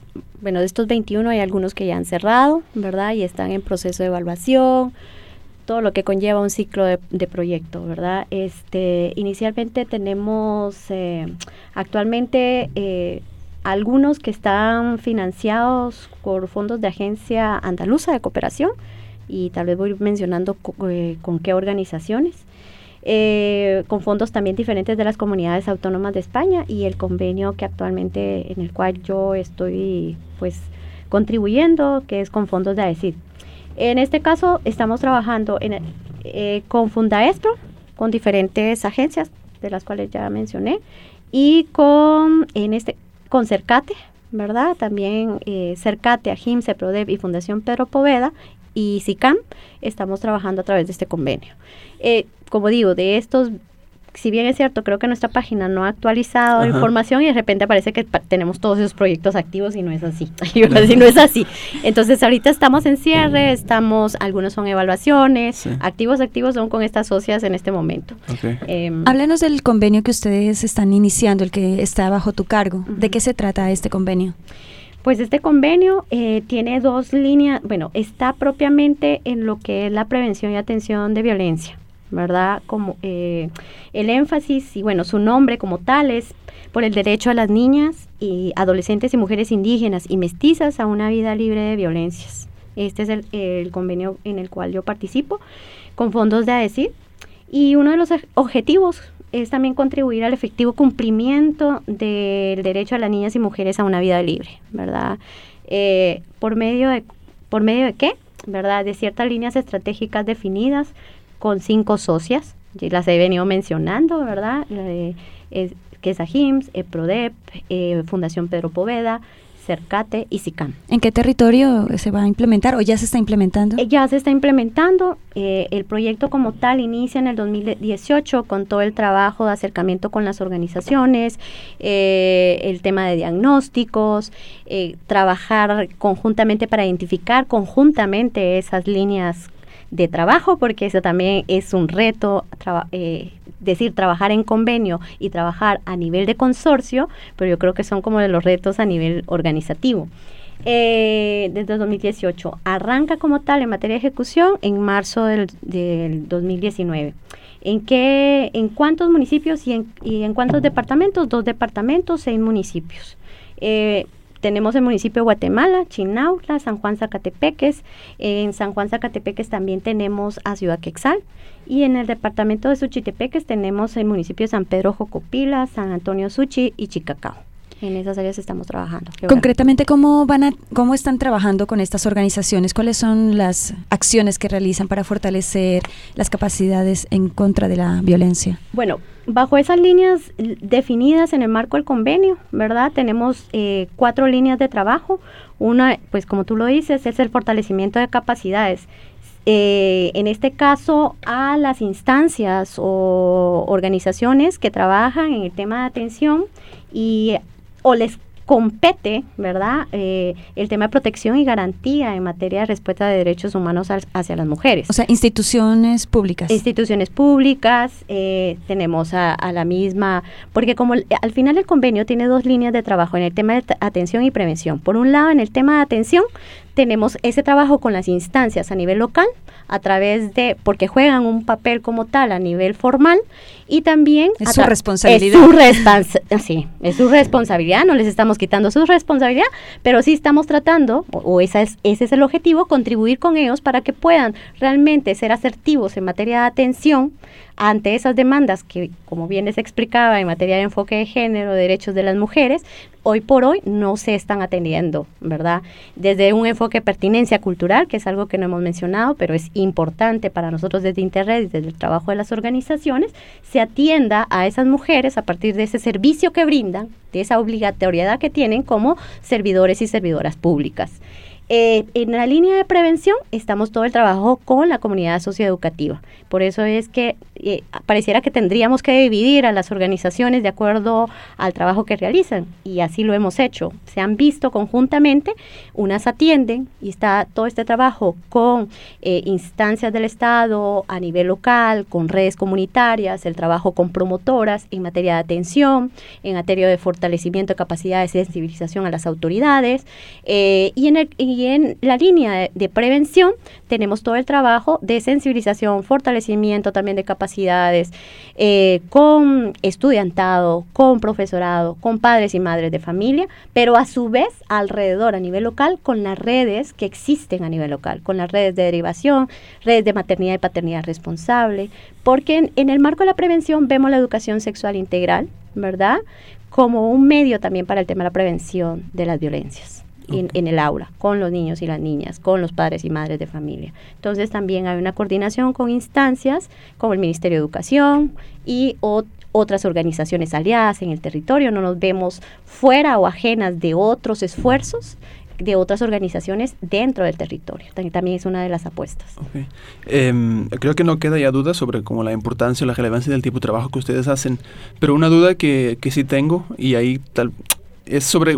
bueno, de estos 21 hay algunos que ya han cerrado, ¿verdad? Y están en proceso de evaluación todo lo que conlleva un ciclo de, de proyecto, ¿verdad? Este, inicialmente tenemos eh, actualmente eh, algunos que están financiados por fondos de Agencia Andaluza de Cooperación y tal vez voy mencionando co eh, con qué organizaciones. Eh, con fondos también diferentes de las comunidades autónomas de España y el convenio que actualmente en el cual yo estoy pues contribuyendo, que es con fondos de AECID. En este caso estamos trabajando eh, con Fundaestro, con diferentes agencias de las cuales ya mencioné, y con, en este, con Cercate, ¿verdad? También eh, Cercate, AGIM, CEPRODEV y Fundación Pedro Poveda y SICAM estamos trabajando a través de este convenio. Eh, como digo, de estos si bien es cierto, creo que nuestra página no ha actualizado Ajá. información y de repente parece que tenemos todos esos proyectos activos y no es así. [laughs] y no es así. Entonces ahorita estamos en cierre, estamos, algunos son evaluaciones, sí. activos, activos son con estas socias en este momento. Okay. Eh, Háblenos del convenio que ustedes están iniciando, el que está bajo tu cargo. Uh -huh. ¿De qué se trata este convenio? Pues este convenio eh, tiene dos líneas, bueno, está propiamente en lo que es la prevención y atención de violencia. ¿Verdad? Como eh, el énfasis y bueno, su nombre como tal es por el derecho a las niñas y adolescentes y mujeres indígenas y mestizas a una vida libre de violencias. Este es el, convenio en el cual yo participo con fondos de AECID y uno de los objetivos es también contribuir al efectivo cumplimiento del derecho a las niñas y mujeres a una vida libre, ¿verdad? Eh, por medio de por medio de qué, ¿verdad? De ciertas líneas estratégicas definidas con cinco socias, las he venido mencionando, ¿verdad? Eh, es, que es AJIMS, EPRODEP, eh, Fundación Pedro Poveda, CERCATE y SICAM. ¿En qué territorio se va a implementar o ya se está implementando? Eh, ya se está implementando. Eh, el proyecto como tal inicia en el 2018 con todo el trabajo de acercamiento con las organizaciones, eh, el tema de diagnósticos, trabajar conjuntamente para identificar conjuntamente esas líneas de trabajo, porque eso también es un reto, eh, decir, trabajar en convenio y trabajar a nivel de consorcio, pero yo creo que son como de los retos a nivel organizativo. Eh, desde el 2018. Arranca como tal en materia de ejecución en marzo del, del 2019. ¿En, qué, ¿En cuántos municipios y en, y en cuántos departamentos? Dos departamentos, seis municipios. Eh, tenemos el municipio de Guatemala, Chinautla, San Juan Zacatepeques. En San Juan Zacatepeques también tenemos a Ciudad Quexal. Y en el departamento de Suchitepeques tenemos el municipio de San Pedro Jocopila, San Antonio Suchi y Chicacao. En esas áreas estamos trabajando. Concretamente, ¿cómo, van a, ¿cómo están trabajando con estas organizaciones? ¿Cuáles son las acciones que realizan para fortalecer las capacidades en contra de la violencia? Bueno, bajo esas líneas definidas en el marco del convenio, ¿verdad? Tenemos eh, cuatro líneas de trabajo. Una, pues como tú lo dices, es el fortalecimiento de capacidades. Eh, en este caso, a las instancias o organizaciones que trabajan en el tema de atención y o les compete, ¿verdad?, eh, el tema de protección y garantía en materia de respuesta de derechos humanos hacia las mujeres. O sea, instituciones públicas. Instituciones públicas, eh, tenemos a, la misma, porque como al final el convenio tiene dos líneas de trabajo en el tema de atención y prevención. Por un lado, en el tema de atención, tenemos ese trabajo con las instancias a nivel local, a través de, porque juegan un papel como tal a nivel formal y también... Es su responsabilidad. Es su, es su responsabilidad, no les estamos quitando su responsabilidad, pero sí estamos tratando, o, esa es, ese es el objetivo, contribuir con ellos para que puedan realmente ser asertivos en materia de atención ante esas demandas que, como bien les explicaba, en materia de enfoque de género, derechos de las mujeres, hoy por hoy no se están atendiendo, ¿verdad? Desde un enfoque de pertinencia cultural, que es algo que no hemos mencionado, pero es importante para nosotros desde Interred y desde el trabajo de las organizaciones, se atienda a esas mujeres a partir de ese servicio que brindan, de esa obligatoriedad que tienen como servidores y servidoras públicas. Eh, en la línea de prevención estamos todo el trabajo con la comunidad socioeducativa. Por eso es que eh, pareciera que tendríamos que dividir a las organizaciones de acuerdo al trabajo que realizan y así lo hemos hecho. Se han visto conjuntamente, unas atienden y está todo este trabajo con eh, instancias del Estado a nivel local, con redes comunitarias, el trabajo con promotoras en materia de atención, en materia de fortalecimiento de capacidades de sensibilización a las autoridades y en el y en la línea de, prevención tenemos todo el trabajo de sensibilización, fortalecimiento también de capacidades eh, con estudiantado, con profesorado, con padres y madres de familia, pero a su vez alrededor a nivel local con las redes que existen a nivel local, con las redes de derivación, redes de maternidad y paternidad responsable, porque en el marco de la prevención vemos la educación sexual integral, ¿verdad? Como un medio también para el tema de la prevención de las violencias en, el aula, con los niños y las niñas, con los padres y madres de familia. Entonces también hay una coordinación con instancias como el Ministerio de Educación y otras organizaciones aliadas en el territorio. No nos vemos fuera o ajenas de otros esfuerzos de otras organizaciones dentro del territorio. También, es una de las apuestas. Em, creo que no queda ya duda sobre como la importancia o la relevancia del tipo de trabajo que ustedes hacen, pero una duda que, que sí tengo, y ahí tal, es sobre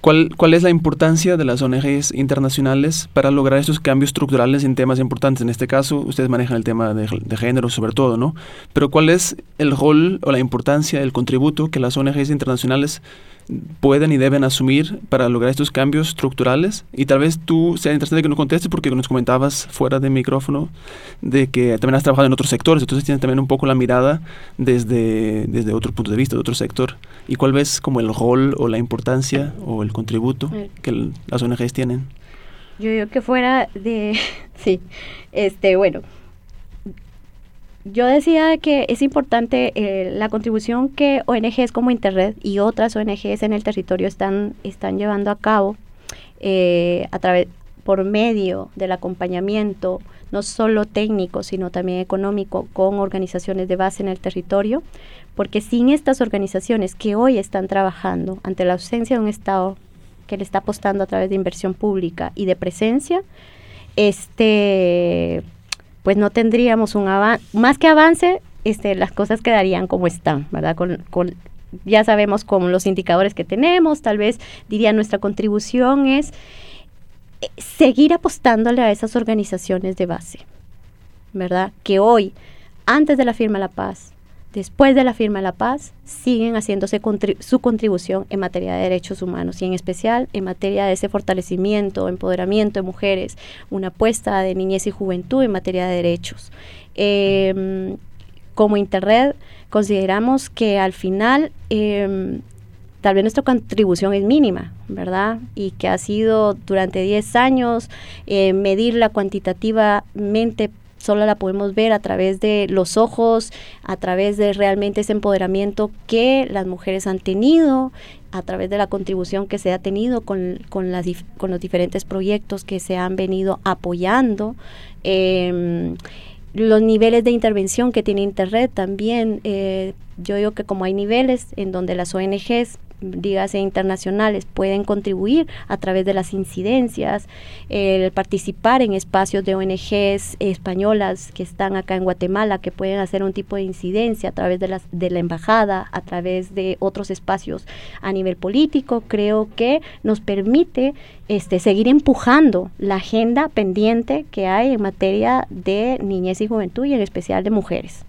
cuál, cuál es la importancia de las ONGs internacionales para lograr estos cambios estructurales en temas importantes. En este caso, ustedes manejan el tema de, de, género sobre todo, ¿no? Pero cuál es el rol o la importancia, el contributo que las ONGs internacionales pueden y deben asumir para lograr estos cambios estructurales? Y tal vez tú sea interesante que nos contestes porque nos comentabas fuera de micrófono de que también has trabajado en otros sectores, entonces tienes también un poco la mirada desde, desde otro punto de vista, de otro sector. ¿Y cuál ves como el rol o la importancia o el contributo que las ONGs tienen? Yo digo que fuera de, [laughs] sí, este, bueno, yo decía que es importante eh, la contribución que ONGs como Interred y otras ONGs en el territorio están, están llevando a cabo eh, a través por medio del acompañamiento no solo técnico sino también económico con organizaciones de base en el territorio porque sin estas organizaciones que hoy están trabajando ante la ausencia de un Estado que le está apostando a través de inversión pública y de presencia este pues no tendríamos un avance, más que avance, este, las cosas quedarían como están, ¿verdad? Con, ya sabemos con los indicadores que tenemos, tal vez diría nuestra contribución es eh, seguir apostándole a esas organizaciones de base, ¿verdad? Que hoy, antes de la firma de la paz, después de la firma de la paz, siguen haciéndose su contribución en materia de derechos humanos y en especial en materia de ese fortalecimiento, empoderamiento de mujeres, una apuesta de niñez y juventud en materia de derechos. Em, como Interred, consideramos que al final em, tal vez nuestra contribución es mínima, ¿verdad? Y que ha sido durante 10 años eh, medirla cuantitativamente solo la podemos ver a través de los ojos, a través de realmente ese empoderamiento que las mujeres han tenido, a través de la contribución que se ha tenido con, con, los diferentes proyectos que se han venido apoyando. Em, los niveles de intervención que tiene Internet también, eh, yo digo que como hay niveles en donde las ONGs dígase internacionales, pueden contribuir a través de las incidencias, el participar en espacios de ONGs españolas que están acá en Guatemala, que pueden hacer un tipo de incidencia a través de, las, de la embajada, a través de otros espacios a nivel político, creo que nos permite este, seguir empujando la agenda pendiente que hay en materia de niñez y juventud y en especial de mujeres.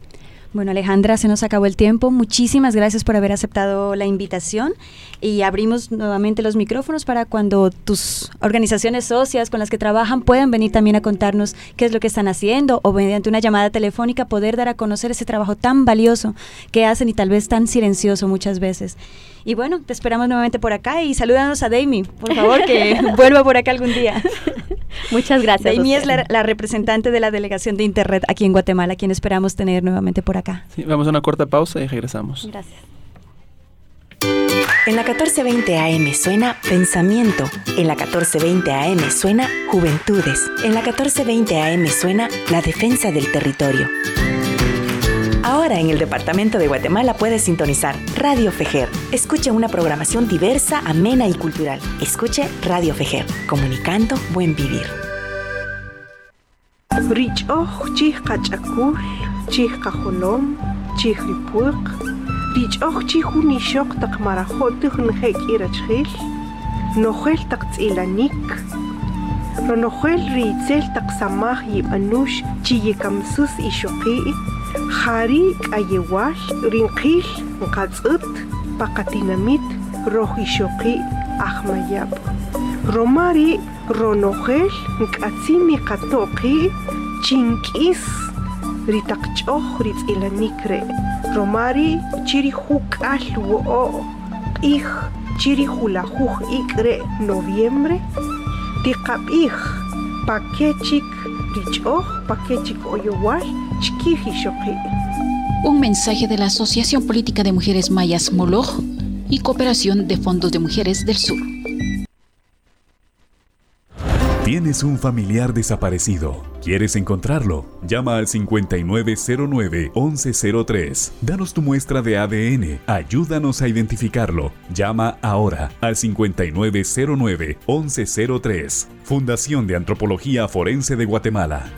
Bueno, Alejandra, se nos acabó el tiempo. Muchísimas gracias por haber aceptado la invitación y abrimos nuevamente los micrófonos para cuando tus organizaciones socias con las que trabajan puedan venir también a contarnos qué es lo que están haciendo o mediante una llamada telefónica poder dar a conocer ese trabajo tan valioso que hacen y tal vez tan silencioso muchas veces. Y bueno, te esperamos nuevamente por acá y salúdanos a Dami, por favor, que [laughs] vuelva por acá algún día. [laughs] Muchas gracias. Dami es la, representante de la delegación de Internet aquí en Guatemala, quien esperamos tener nuevamente por acá. Sí, vamos a una corta pausa y regresamos. Gracias. En la 1420 AM suena Pensamiento. En la 1420 AM suena Juventudes. En la 1420 AM suena La Defensa del Territorio. Ahora en el Departamento de Guatemala puedes sintonizar Radio Fejer. Escuche una programación diversa, amena y cultural. Escuche Radio Fejer, comunicando buen vivir. Jari k'ayewal rinqil nqatz'ut paqatinamit rojixoqi ajmayab romari ronojel nk'atzimi qatoqi chink'is ritaqch'oj ritz'ilanik re' romari chiri juk'al wo'o' q'ij chiri julajuj ik' re' noviembre. Tiqab'ij pakechik rich'oj pakechik oyowal Un mensaje de la Asociación Política de Mujeres Mayas Moloch y Cooperación de Fondos de Mujeres del Sur. ¿Tienes un familiar desaparecido? ¿Quieres encontrarlo? Llama al 5909-1103. Danos tu muestra de ADN. Ayúdanos a identificarlo. Llama ahora al 5909-1103. Fundación de Antropología Forense de Guatemala.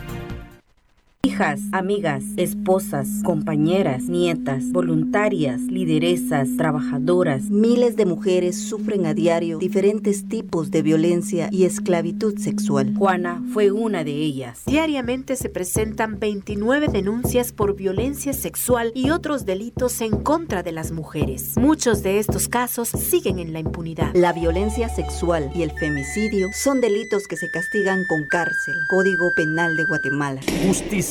Hijas, amigas, esposas, compañeras, nietas, voluntarias, lideresas, trabajadoras, miles de mujeres sufren a diario diferentes tipos de violencia y esclavitud sexual. Juana fue una de ellas. Diariamente se presentan 29 denuncias por violencia sexual y otros delitos en contra de las mujeres. Muchos de estos casos siguen en la impunidad. La violencia sexual y el femicidio son delitos que se castigan con cárcel. Código Penal de Guatemala. Justicia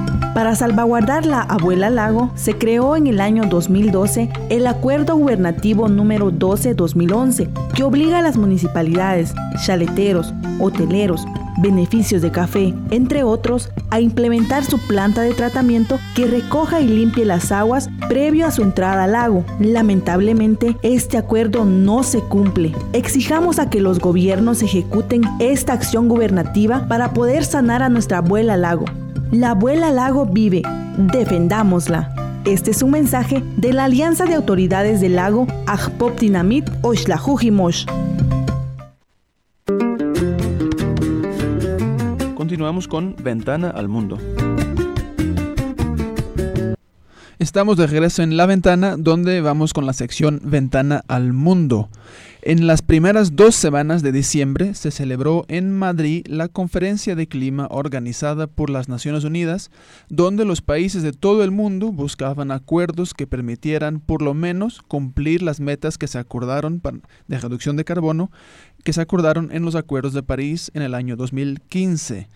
Para salvaguardar la abuela lago, se creó en el año 2012 el Acuerdo Gubernativo número 12-2011, que obliga a las municipalidades, chaleteros, hoteleros, beneficios de café, entre otros, a implementar su planta de tratamiento que recoja y limpie las aguas previo a su entrada al lago. Lamentablemente, este acuerdo no se cumple. Exijamos a que los gobiernos ejecuten esta acción gubernativa para poder sanar a nuestra abuela lago. La abuela Lago vive, defendámosla. Este es un mensaje de la Alianza de Autoridades del Lago Ajpoptinamit Oshlajujimosh. Continuamos con Ventana al Mundo. Estamos de regreso en La Ventana, donde vamos con la sección Ventana al Mundo. En las primeras dos semanas de diciembre se celebró en Madrid la Conferencia de Clima organizada por las Naciones Unidas, donde los países de todo el mundo buscaban acuerdos que permitieran por lo menos cumplir las metas que se acordaron de reducción de carbono que se acordaron en los acuerdos de París en el año 2015.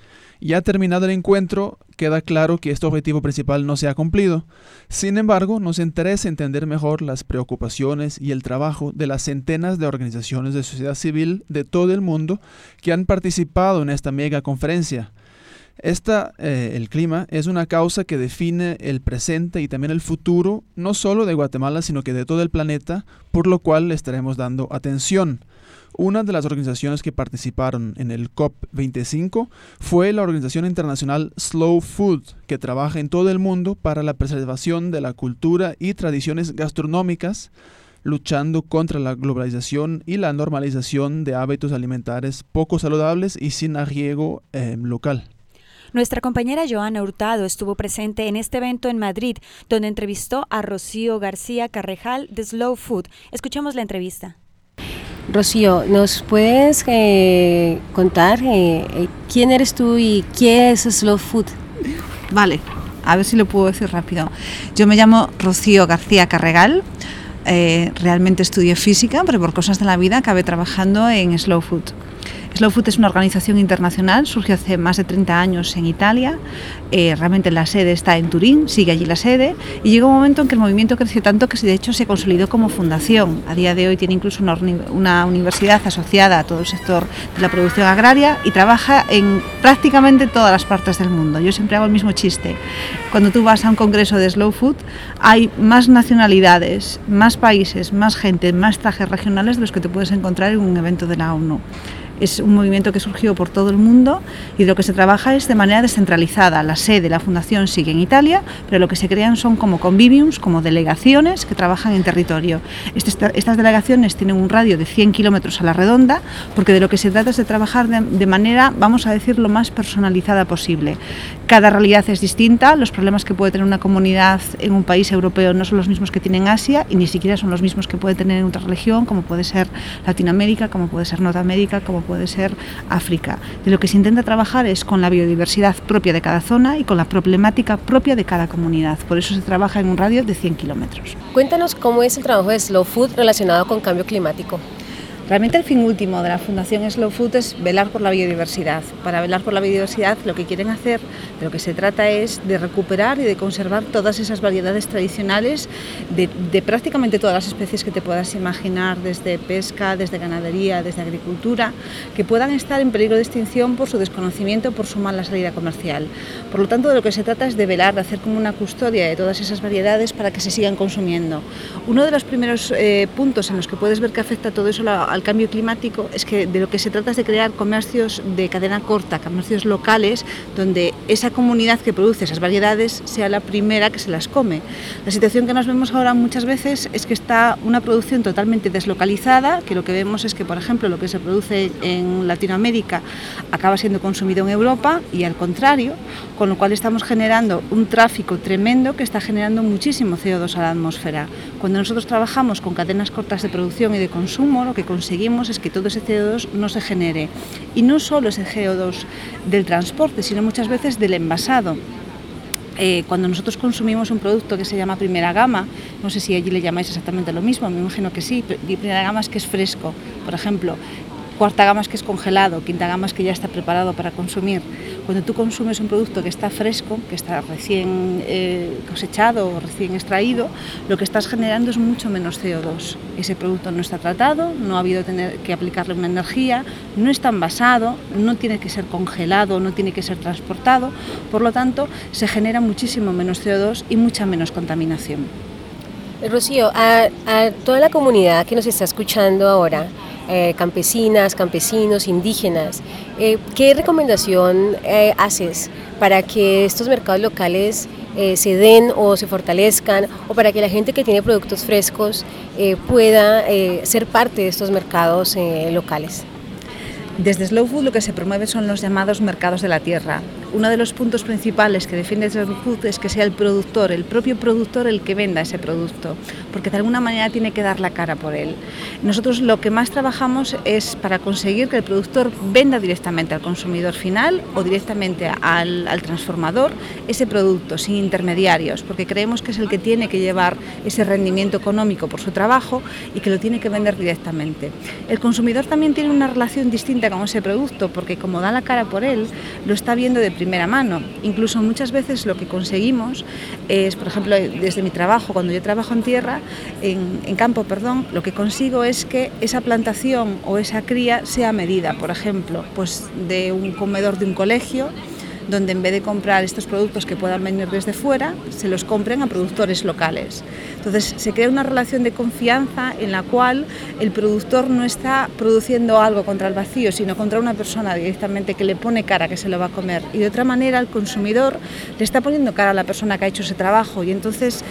Ya terminado el encuentro, queda claro que este objetivo principal no se ha cumplido. Sin embargo, nos interesa entender mejor las preocupaciones y el trabajo de las centenas de organizaciones de sociedad civil de todo el mundo que han participado en esta mega conferencia. Esta, eh, el clima, es una causa que define el presente y también el futuro, no solo de Guatemala, sino que de todo el planeta, por lo cual le estaremos dando atención. Una de las organizaciones que participaron en el COP25 fue la organización internacional Slow Food, que trabaja en todo el mundo para la preservación de la cultura y tradiciones gastronómicas, luchando contra la globalización y la normalización de hábitos alimentares poco saludables y sin arriego eh, local. Nuestra compañera Joana Hurtado estuvo presente en este evento en Madrid, donde entrevistó a Rocío García Carrejal de Slow Food. Escuchamos la entrevista. Rocío, ¿nos puedes eh, contar eh, eh, quién eres tú y qué es Slow Food? Vale, a ver si lo puedo decir rápido. Yo me llamo Rocío García Carregal. realmente estudié física, pero por cosas de la vida acabé trabajando en Slow Food. Slow Food es una organización internacional, surgió hace más de 30 años en Italia, eh, realmente la sede está en Turín, sigue allí la sede, y llegó un momento en que el movimiento creció tanto que de hecho se consolidó como fundación. A día de hoy tiene incluso una, una universidad asociada a todo el sector de la producción agraria y trabaja en prácticamente todas las partes del mundo. Yo siempre hago el mismo chiste. Cuando tú vas a un congreso de Slow Food, hay más nacionalidades, más países, más gente, más trajes regionales de los que te puedes encontrar en un evento de la ONU. Es un movimiento que surgió por todo el mundo y de lo que se trabaja es de manera descentralizada. La sede, la fundación sigue en Italia, pero lo que se crean son como conviviums, como delegaciones que trabajan en territorio. Este, estas delegaciones tienen un radio de 100 kilómetros a la redonda, porque de lo que se trata es de trabajar de, manera, vamos a decir, lo más personalizada posible. Cada realidad es distinta, los problemas que puede tener una comunidad en un país europeo no son los mismos que tiene en Asia y ni siquiera son los mismos que puede tener en otra región, como puede ser Latinoamérica, como puede ser Norteamérica, como puede ser África. De lo que se intenta trabajar es con la biodiversidad propia de cada zona y con la problemática propia de cada comunidad. Por eso se trabaja en un radio de 100 kilómetros. Cuéntanos cómo es el trabajo de Slow Food relacionado con cambio climático. Realmente el fin último de la Fundación Slow Food es velar por la biodiversidad. Para velar por la biodiversidad lo que quieren hacer, de lo que se trata es de recuperar y de conservar todas esas variedades tradicionales de, prácticamente todas las especies que te puedas imaginar, desde pesca, desde ganadería, desde agricultura, que puedan estar en peligro de extinción por su desconocimiento, por su mala salida comercial. Por lo tanto, de lo que se trata es de velar, de hacer como una custodia de todas esas variedades para que se sigan consumiendo. Uno de los primeros eh, puntos en los que puedes ver que afecta todo eso a al cambio climático es que de lo que se trata es de crear comercios de cadena corta, comercios locales, donde esa comunidad que produce esas variedades sea la primera que se las come. La situación que nos vemos ahora muchas veces es que está una producción totalmente deslocalizada, que lo que vemos es que, por ejemplo, lo que se produce en Latinoamérica acaba siendo consumido en Europa y al contrario, con lo cual estamos generando un tráfico tremendo que está generando muchísimo CO2 a la atmósfera. Cuando nosotros trabajamos con cadenas cortas de producción y de consumo, lo que conseguimos es que todo ese CO2 no se genere. Y no solo ese CO2 del transporte, sino muchas veces del envasado. Eh, cuando nosotros consumimos un producto que se llama primera gama, no sé si allí le llamáis exactamente lo mismo, me imagino que sí, primera gama es que es fresco, por ejemplo, Cuarta gama es que es congelado, quinta gama es que ya está preparado para consumir. Cuando tú consumes un producto que está fresco, que está recién eh, cosechado o recién extraído, lo que estás generando es mucho menos CO2. Ese producto no está tratado, no ha habido que aplicarle una energía, no está envasado, no tiene que ser congelado, no tiene que ser transportado, por lo tanto se genera muchísimo menos CO2 y mucha menos contaminación. Rocío, a toda la comunidad que nos está escuchando ahora, eh, campesinas, campesinos, indígenas. Eh, ¿Qué recomendación eh, haces para que estos mercados locales se den o se fortalezcan o para que la gente que tiene productos frescos pueda ser parte de estos mercados locales? Desde Slow Food lo que se promueve son los llamados mercados de la tierra. Uno de los puntos principales que defiende Food es que sea el productor, el propio productor, el que venda ese producto, porque de alguna manera tiene que dar la cara por él. Nosotros lo que más trabajamos es para conseguir que el productor venda directamente al consumidor final o directamente al, al transformador ese producto sin intermediarios, porque creemos que es el que tiene que llevar ese rendimiento económico por su trabajo y que lo tiene que vender directamente. El consumidor también tiene una relación distinta con ese producto, porque como da la cara por él, lo está viendo de mano. Incluso muchas veces lo que conseguimos es, por ejemplo, desde mi trabajo, cuando yo trabajo en tierra, en, en campo, perdón, lo que consigo es que esa plantación o esa cría sea medida, por ejemplo, pues de un comedor de un colegio donde en vez de comprar estos productos que puedan venir desde fuera, se los compren a productores locales. Entonces se crea una relación de confianza en la cual el productor no está produciendo algo contra el vacío, sino contra una persona directamente que le pone cara que se lo va a comer. Y de otra manera el consumidor le está poniendo cara a la persona que ha hecho ese trabajo y entonces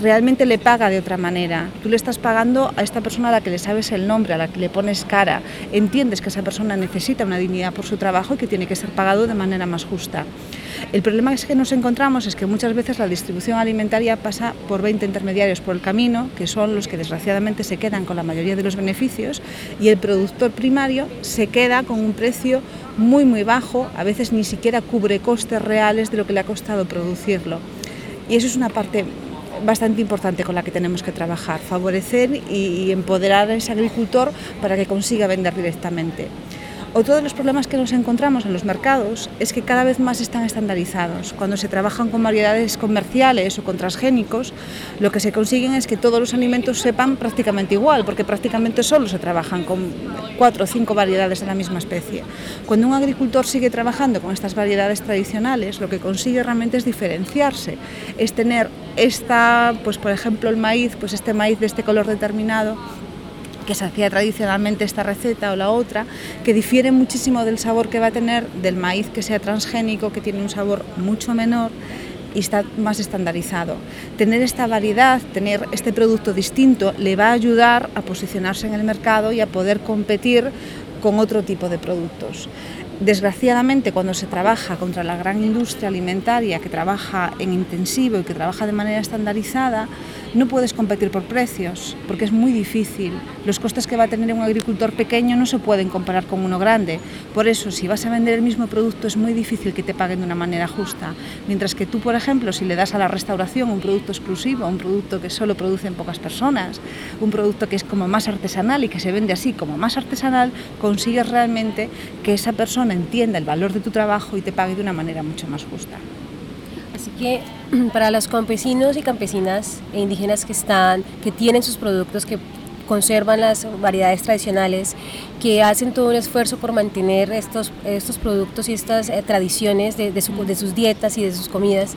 realmente le paga de otra manera. Tú le estás pagando a esta persona a la que le sabes el nombre, a la que le pones cara. Entiendes que esa persona necesita una dignidad por su trabajo y que tiene que ser pagado de manera más justa. El problema es que nos encontramos es que muchas veces la distribución alimentaria pasa por 20 intermediarios por el camino, que son los que desgraciadamente se quedan con la mayoría de los beneficios, y el productor primario se queda con un precio muy muy bajo, a veces ni siquiera cubre costes reales de lo que le ha costado producirlo. Y eso es una parte bastante importante con la que tenemos que trabajar, favorecer y empoderar a ese agricultor para que consiga vender directamente. Otro de los problemas que nos encontramos en los mercados es que cada vez más están estandarizados. Cuando se trabajan con variedades comerciales o con transgénicos, lo que se consiguen es que todos los alimentos sepan prácticamente igual, porque prácticamente solo se trabajan con cuatro o cinco variedades de la misma especie. Cuando un agricultor sigue trabajando con estas variedades tradicionales, lo que consigue realmente es diferenciarse, es tener esta, pues por ejemplo el maíz, pues este maíz de este color determinado que se hacía tradicionalmente esta receta o la otra, que difiere muchísimo del sabor que va a tener del maíz que sea transgénico, que tiene un sabor mucho menor y está más estandarizado. Tener esta variedad, tener este producto distinto, le va a ayudar a posicionarse en el mercado y a poder competir con otro tipo de productos. Desgraciadamente, cuando se trabaja contra la gran industria alimentaria que trabaja en intensivo y que trabaja de manera estandarizada, no puedes competir por precios, porque es muy difícil. Los costes que va a tener un agricultor pequeño no se pueden comparar con uno grande. Por eso, si vas a vender el mismo producto, es muy difícil que te paguen de una manera justa. Mientras que tú, por ejemplo, si le das a la restauración un producto exclusivo, un producto que solo producen pocas personas, un producto que es como más artesanal y que se vende así como más artesanal, consigues realmente que esa persona entienda el valor de tu trabajo y te pague de una manera mucho más justa. Así que [clears throat] para los campesinos y campesinas e indígenas que están, que tienen sus productos, que conservan las variedades tradicionales, que hacen todo un esfuerzo por mantener estos, estos productos y estas eh, tradiciones de, de, su, de, sus dietas y de sus comidas.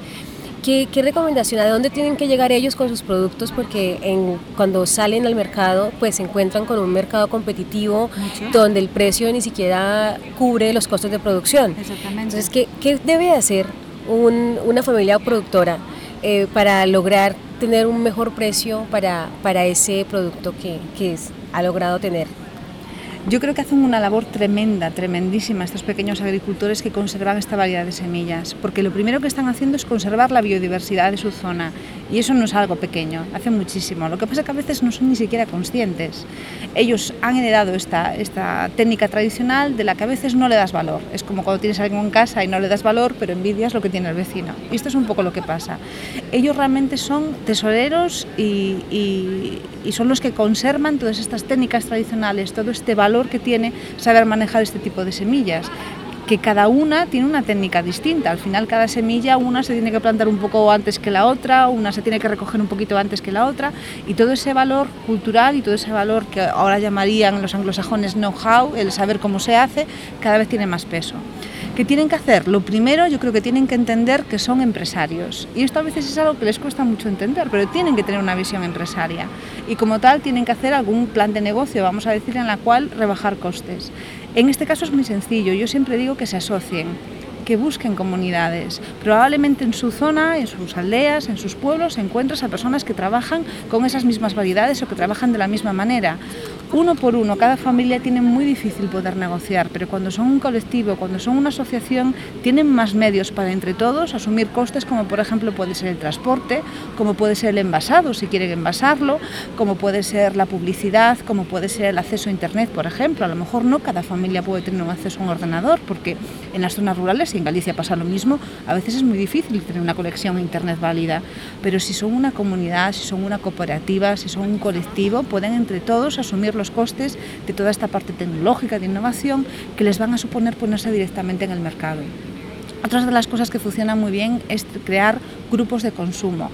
¿Qué, ¿Qué, recomendación? ¿A dónde tienen que llegar ellos con sus productos? Porque en, cuando salen al mercado, pues se encuentran con un mercado competitivo Mucho. donde el precio ni siquiera cubre los costos de producción. Exactamente. Entonces, ¿qué, qué debe hacer un, una familia productora eh, para lograr tener un mejor precio para, para ese producto que, que es, ha logrado tener. Yo creo que hacen una labor tremenda, tremendísima estos pequeños agricultores que conservan esta variedad de semillas, porque lo primero que están haciendo es conservar la biodiversidad de su zona y eso no es algo pequeño, hace muchísimo. Lo que pasa es que a veces no son ni siquiera conscientes. Ellos han heredado esta, esta técnica tradicional de la que a veces no le das valor. Es como cuando tienes a alguien en casa y no le das valor, pero envidias lo que tiene el vecino. Y esto es un poco lo que pasa. Ellos realmente son tesoreros y, y, y son los que conservan todas estas técnicas tradicionales, todo este valor que tiene saber manejar este tipo de semillas que cada una tiene una técnica distinta. Al final cada semilla, una se tiene que plantar un poco antes que la otra, una se tiene que recoger un poquito antes que la otra, y todo ese valor cultural y todo ese valor que ahora llamarían los anglosajones know-how, el saber cómo se hace, cada vez tiene más peso. ¿Qué tienen que hacer? Lo primero, yo creo que tienen que entender que son empresarios. Y esto a veces es algo que les cuesta mucho entender, pero tienen que tener una visión empresaria. Y como tal, tienen que hacer algún plan de negocio, vamos a decir, en la cual rebajar costes. En este caso es muy sencillo. Yo siempre digo que se asocien. Que busquen comunidades. Probablemente en su zona, en sus aldeas, en sus pueblos, encuentres a personas que trabajan con esas mismas variedades o que trabajan de la misma manera. Uno por uno, cada familia tiene muy difícil poder negociar, pero cuando son un colectivo, cuando son una asociación, tienen más medios para entre todos asumir costes como por ejemplo puede ser el transporte, como puede ser el envasado si quieren envasarlo, como puede ser la publicidad, como puede ser el acceso a Internet, por ejemplo. A lo mejor no cada familia puede tener un acceso a un ordenador, porque en las zonas rurales, y en Galicia pasa lo mismo, a veces es muy difícil tener una conexión a Internet válida. Pero si son una comunidad, si son una cooperativa, si son un colectivo, pueden entre todos asumir los costes de toda esta parte tecnológica, de innovación, que les van a suponer ponerse directamente en el mercado. Otras de las cosas que funcionan muy bien es crear grupos de consumo.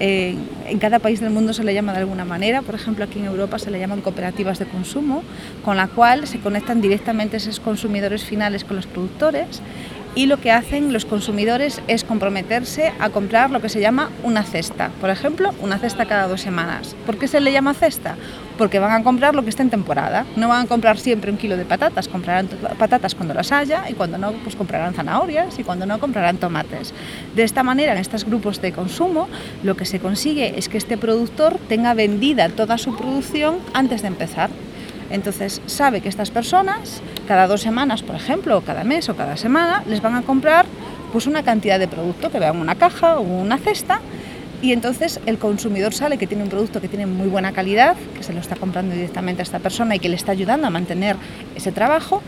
Eh, en cada país del mundo se le llama de alguna manera, por ejemplo aquí en Europa se le llaman cooperativas de consumo, con la cual se conectan directamente esos consumidores finales con los productores y lo que hacen los consumidores es comprometerse a comprar lo que se llama una cesta. Por ejemplo, una cesta cada dos semanas. ¿Por qué se le llama cesta? Porque van a comprar lo que está en temporada. No van a comprar siempre un kilo de patatas, comprarán patatas cuando las haya y cuando no, pues comprarán zanahorias y cuando no, comprarán tomates. De esta manera, en estos grupos de consumo, lo que se consigue es que este productor tenga vendida toda su producción antes de empezar. Entonces sabe que estas personas, cada dos semanas, por ejemplo, o cada mes o cada semana, les van a comprar pues una cantidad de producto que vean una caja o una cesta y entonces el consumidor sabe que tiene un producto que tiene muy buena calidad, que se lo está comprando directamente a esta persona y que le está ayudando a mantener ese trabajo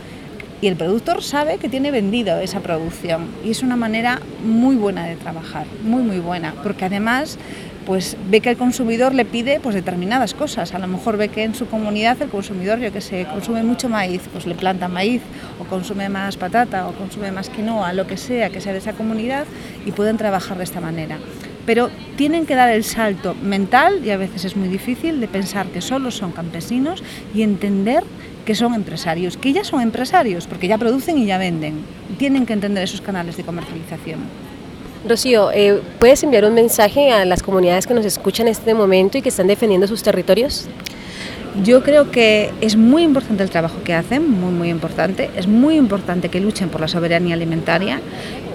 y el productor sabe que tiene vendido esa producción. Y es una manera muy buena de trabajar, muy muy buena, porque además pues ve que el consumidor le pide pues determinadas cosas. A lo mejor ve que en su comunidad el consumidor, yo que sé, consume mucho maíz, pues le planta maíz, o consume más patata, o consume más quinoa, lo que sea que sea de esa comunidad, y pueden trabajar de esta manera. Pero tienen que dar el salto mental, y a veces es muy difícil, de pensar que solo son campesinos y entender que son empresarios, que ya son empresarios, porque ya producen y ya venden. Tienen que entender esos canales de comercialización. Rocío, eh, ¿puedes enviar un mensaje a las comunidades que nos escuchan en este momento y que están defendiendo sus territorios? Yo creo que es muy importante el trabajo que hacen, muy, muy importante. Es muy importante que luchen por la soberanía alimentaria.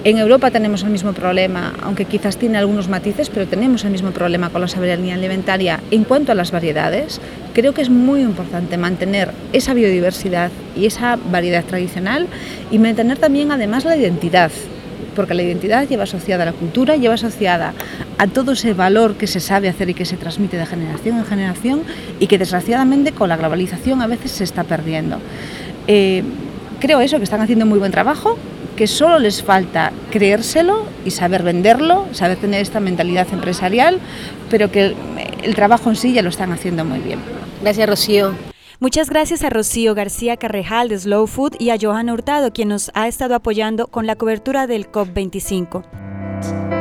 En Europa tenemos el mismo problema, aunque quizás tiene algunos matices, pero tenemos el mismo problema con la soberanía alimentaria en cuanto a las variedades. Creo que es muy importante mantener esa biodiversidad y esa variedad tradicional y mantener también además la identidad porque la identidad lleva asociada a la cultura, lleva asociada a todo ese valor que se sabe hacer y que se transmite de generación en generación y que desgraciadamente con la globalización a veces se está perdiendo. Eh, creo eso, que están haciendo muy buen trabajo, que solo les falta creérselo y saber venderlo, saber tener esta mentalidad empresarial, pero que el trabajo en sí ya lo están haciendo muy bien. Gracias, Rocío. Muchas gracias a Rocío García Carrejal de Slow Food y a Johan Hurtado, quien nos ha estado apoyando con la cobertura del COP25.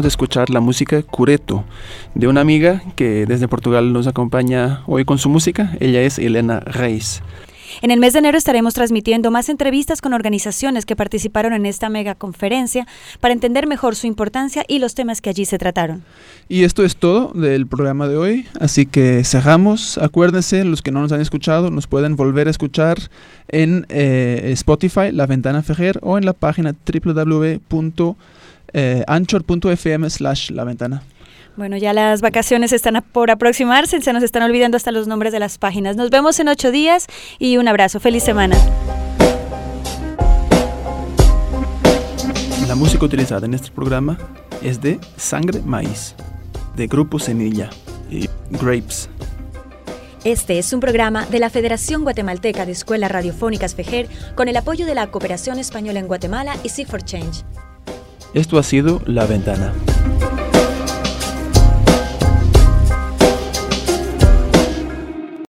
Acabamos de escuchar la música Cureto de una amiga que desde Portugal nos acompaña hoy con su música. Ella es Elena Reis. En el mes de enero estaremos transmitiendo más entrevistas con organizaciones que participaron en esta mega conferencia para entender mejor su importancia y los temas que allí se trataron. Y esto es todo del programa de hoy, así que cerramos. Acuérdense, los que no nos han escuchado, nos pueden volver a escuchar en eh, Spotify, La Ventana Fejer, o en la página www.anchor.fm slash La Ventana. Bueno, ya las vacaciones están por aproximarse, se nos están olvidando hasta los nombres de las páginas. Nos vemos en ocho días y un abrazo. Feliz semana. La música utilizada en este programa es de Sangre Maíz, de Grupo Semilla y Grapes. Este es un programa de la Federación Guatemalteca de Escuelas Radiofónicas FEJER con el apoyo de la Cooperación Española en Guatemala y Sea for Change. Esto ha sido La Ventana.